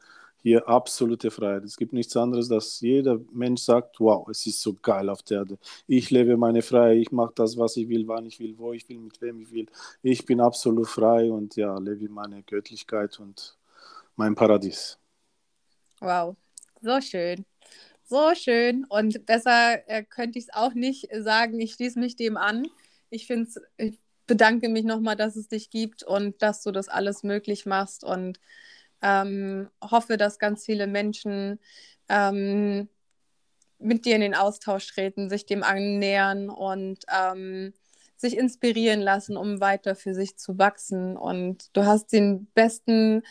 hier absolute Freiheit. Es gibt nichts anderes, dass jeder Mensch sagt, wow, es ist so geil auf der Erde. Ich lebe meine Freiheit, ich mache das, was ich will, wann ich will, wo ich will, mit wem ich will. Ich bin absolut frei und ja, lebe meine Göttlichkeit und mein Paradies. Wow, so schön. So schön. Und besser äh, könnte ich es auch nicht sagen. Ich schließe mich dem an. Ich finde ich bedanke mich nochmal, dass es dich gibt und dass du das alles möglich machst. Und ähm, hoffe, dass ganz viele Menschen ähm, mit dir in den Austausch treten, sich dem annähern und ähm, sich inspirieren lassen, um weiter für sich zu wachsen. Und du hast den besten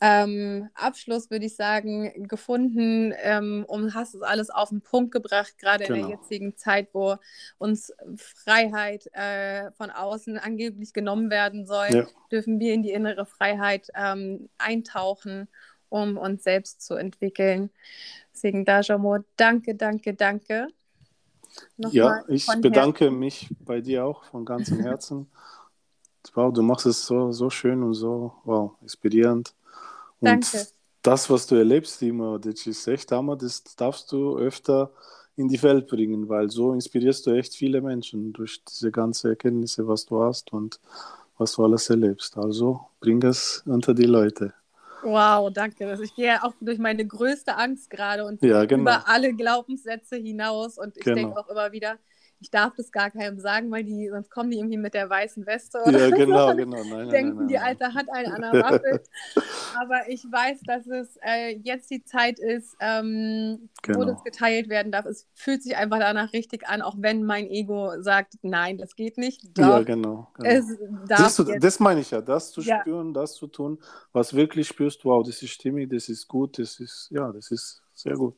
ähm, Abschluss, würde ich sagen, gefunden ähm, und hast es alles auf den Punkt gebracht, gerade genau. in der genau. jetzigen Zeit, wo uns Freiheit äh, von außen angeblich genommen werden soll, ja. dürfen wir in die innere Freiheit ähm, eintauchen, um uns selbst zu entwickeln. Deswegen, Dajamo, danke, danke, danke. Ja, ich bedanke Herzen. mich bei dir auch von ganzem Herzen. wow, du machst es so, so schön und so wow, inspirierend. Danke. Und das, was du erlebst, Timo, das ist echt Hammer, das darfst du öfter in die Welt bringen, weil so inspirierst du echt viele Menschen durch diese ganzen Erkenntnisse, was du hast und was du alles erlebst. Also bring es unter die Leute. Wow, danke. Ich gehe auch durch meine größte Angst gerade und ja, genau. über alle Glaubenssätze hinaus. Und ich genau. denke auch immer wieder, ich darf das gar keinem sagen, weil die, sonst kommen die irgendwie mit der weißen Weste oder Ja, genau, genau. Nein, nein, Denken, nein, die Alte hat eine an der Waffe. Aber ich weiß, dass es äh, jetzt die Zeit ist, ähm, genau. wo das geteilt werden darf. Es fühlt sich einfach danach richtig an, auch wenn mein Ego sagt, nein, das geht nicht. Doch, ja, genau. genau. Du, das meine ich ja, das zu ja. spüren, das zu tun, was wirklich spürst, wow, das ist stimmig, das ist gut, das ist, ja, das ist sehr gut.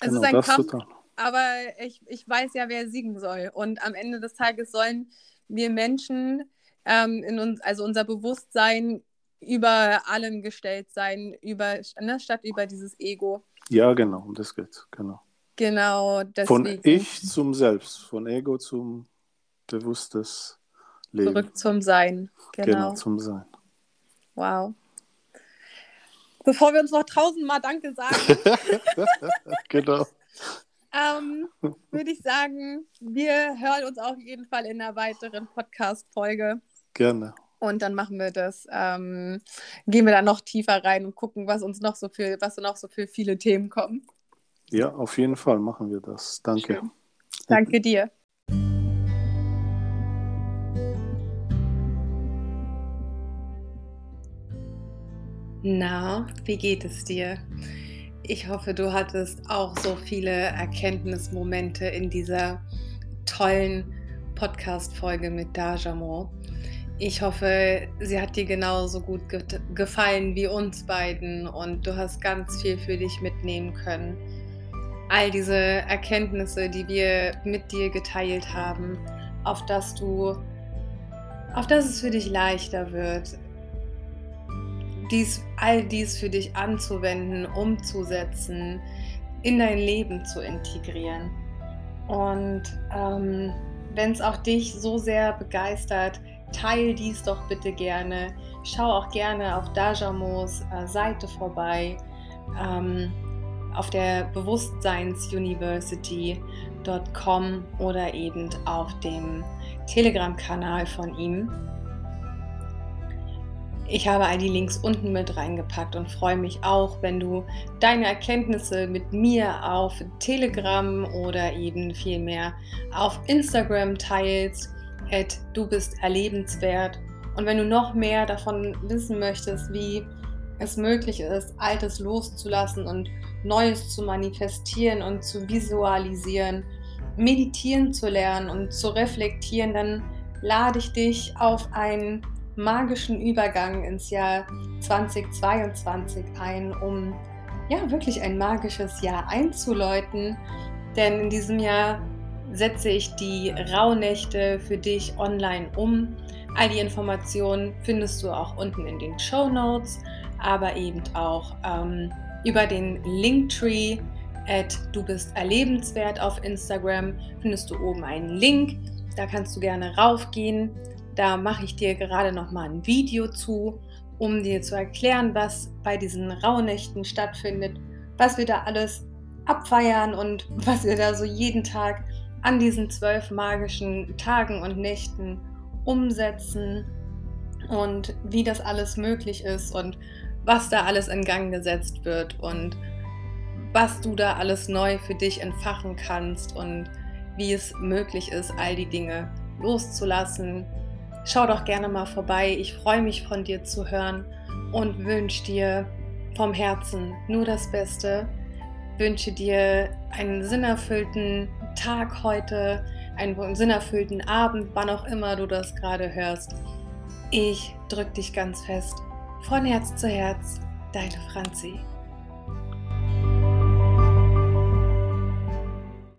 Es genau, ist ein Kampf aber ich, ich weiß ja, wer siegen soll. Und am Ende des Tages sollen wir Menschen ähm, in uns, also unser Bewusstsein über allem gestellt sein, über, ne, statt über dieses Ego. Ja, genau, um das geht genau. Genau, deswegen. Von Ich zum Selbst, von Ego zum bewusstes Leben. Zurück zum Sein, genau. Genau, zum Sein. Wow. Bevor wir uns noch tausendmal Danke sagen. genau ähm, würde ich sagen, wir hören uns auf jeden Fall in einer weiteren Podcast-Folge. Gerne. Und dann machen wir das, ähm, gehen wir da noch tiefer rein und gucken, was uns noch so für, was noch so für viele Themen kommen. Ja, auf jeden Fall machen wir das. Danke. Schön. Danke dir. Na, wie geht es dir? Ich hoffe, du hattest auch so viele Erkenntnismomente in dieser tollen Podcast-Folge mit Dajamo. Ich hoffe, sie hat dir genauso gut ge gefallen wie uns beiden und du hast ganz viel für dich mitnehmen können. All diese Erkenntnisse, die wir mit dir geteilt haben, auf dass du, auf dass es für dich leichter wird, dies, all dies für dich anzuwenden, umzusetzen, in dein Leben zu integrieren. Und ähm, wenn es auch dich so sehr begeistert, teil dies doch bitte gerne. Schau auch gerne auf Dajamos äh, Seite vorbei, ähm, auf der Bewusstseinsuniversity.com oder eben auf dem Telegram-Kanal von ihm. Ich habe all die Links unten mit reingepackt und freue mich auch, wenn du deine Erkenntnisse mit mir auf Telegram oder eben vielmehr auf Instagram teilst. Du bist erlebenswert. Und wenn du noch mehr davon wissen möchtest, wie es möglich ist, Altes loszulassen und Neues zu manifestieren und zu visualisieren, meditieren zu lernen und zu reflektieren, dann lade ich dich auf ein magischen Übergang ins Jahr 2022 ein, um ja wirklich ein magisches Jahr einzuläuten. Denn in diesem Jahr setze ich die Rauhnächte für dich online um. All die Informationen findest du auch unten in den Show Notes, aber eben auch ähm, über den Linktree at du bist erlebenswert auf Instagram findest du oben einen Link. Da kannst du gerne raufgehen da mache ich dir gerade noch mal ein Video zu, um dir zu erklären, was bei diesen Rauhnächten stattfindet, was wir da alles abfeiern und was wir da so jeden Tag an diesen zwölf magischen Tagen und Nächten umsetzen und wie das alles möglich ist und was da alles in Gang gesetzt wird und was du da alles neu für dich entfachen kannst und wie es möglich ist, all die Dinge loszulassen, Schau doch gerne mal vorbei. Ich freue mich von dir zu hören und wünsche dir vom Herzen nur das Beste. Wünsche dir einen sinnerfüllten Tag heute, einen sinnerfüllten Abend, wann auch immer du das gerade hörst. Ich drücke dich ganz fest. Von Herz zu Herz, deine Franzi.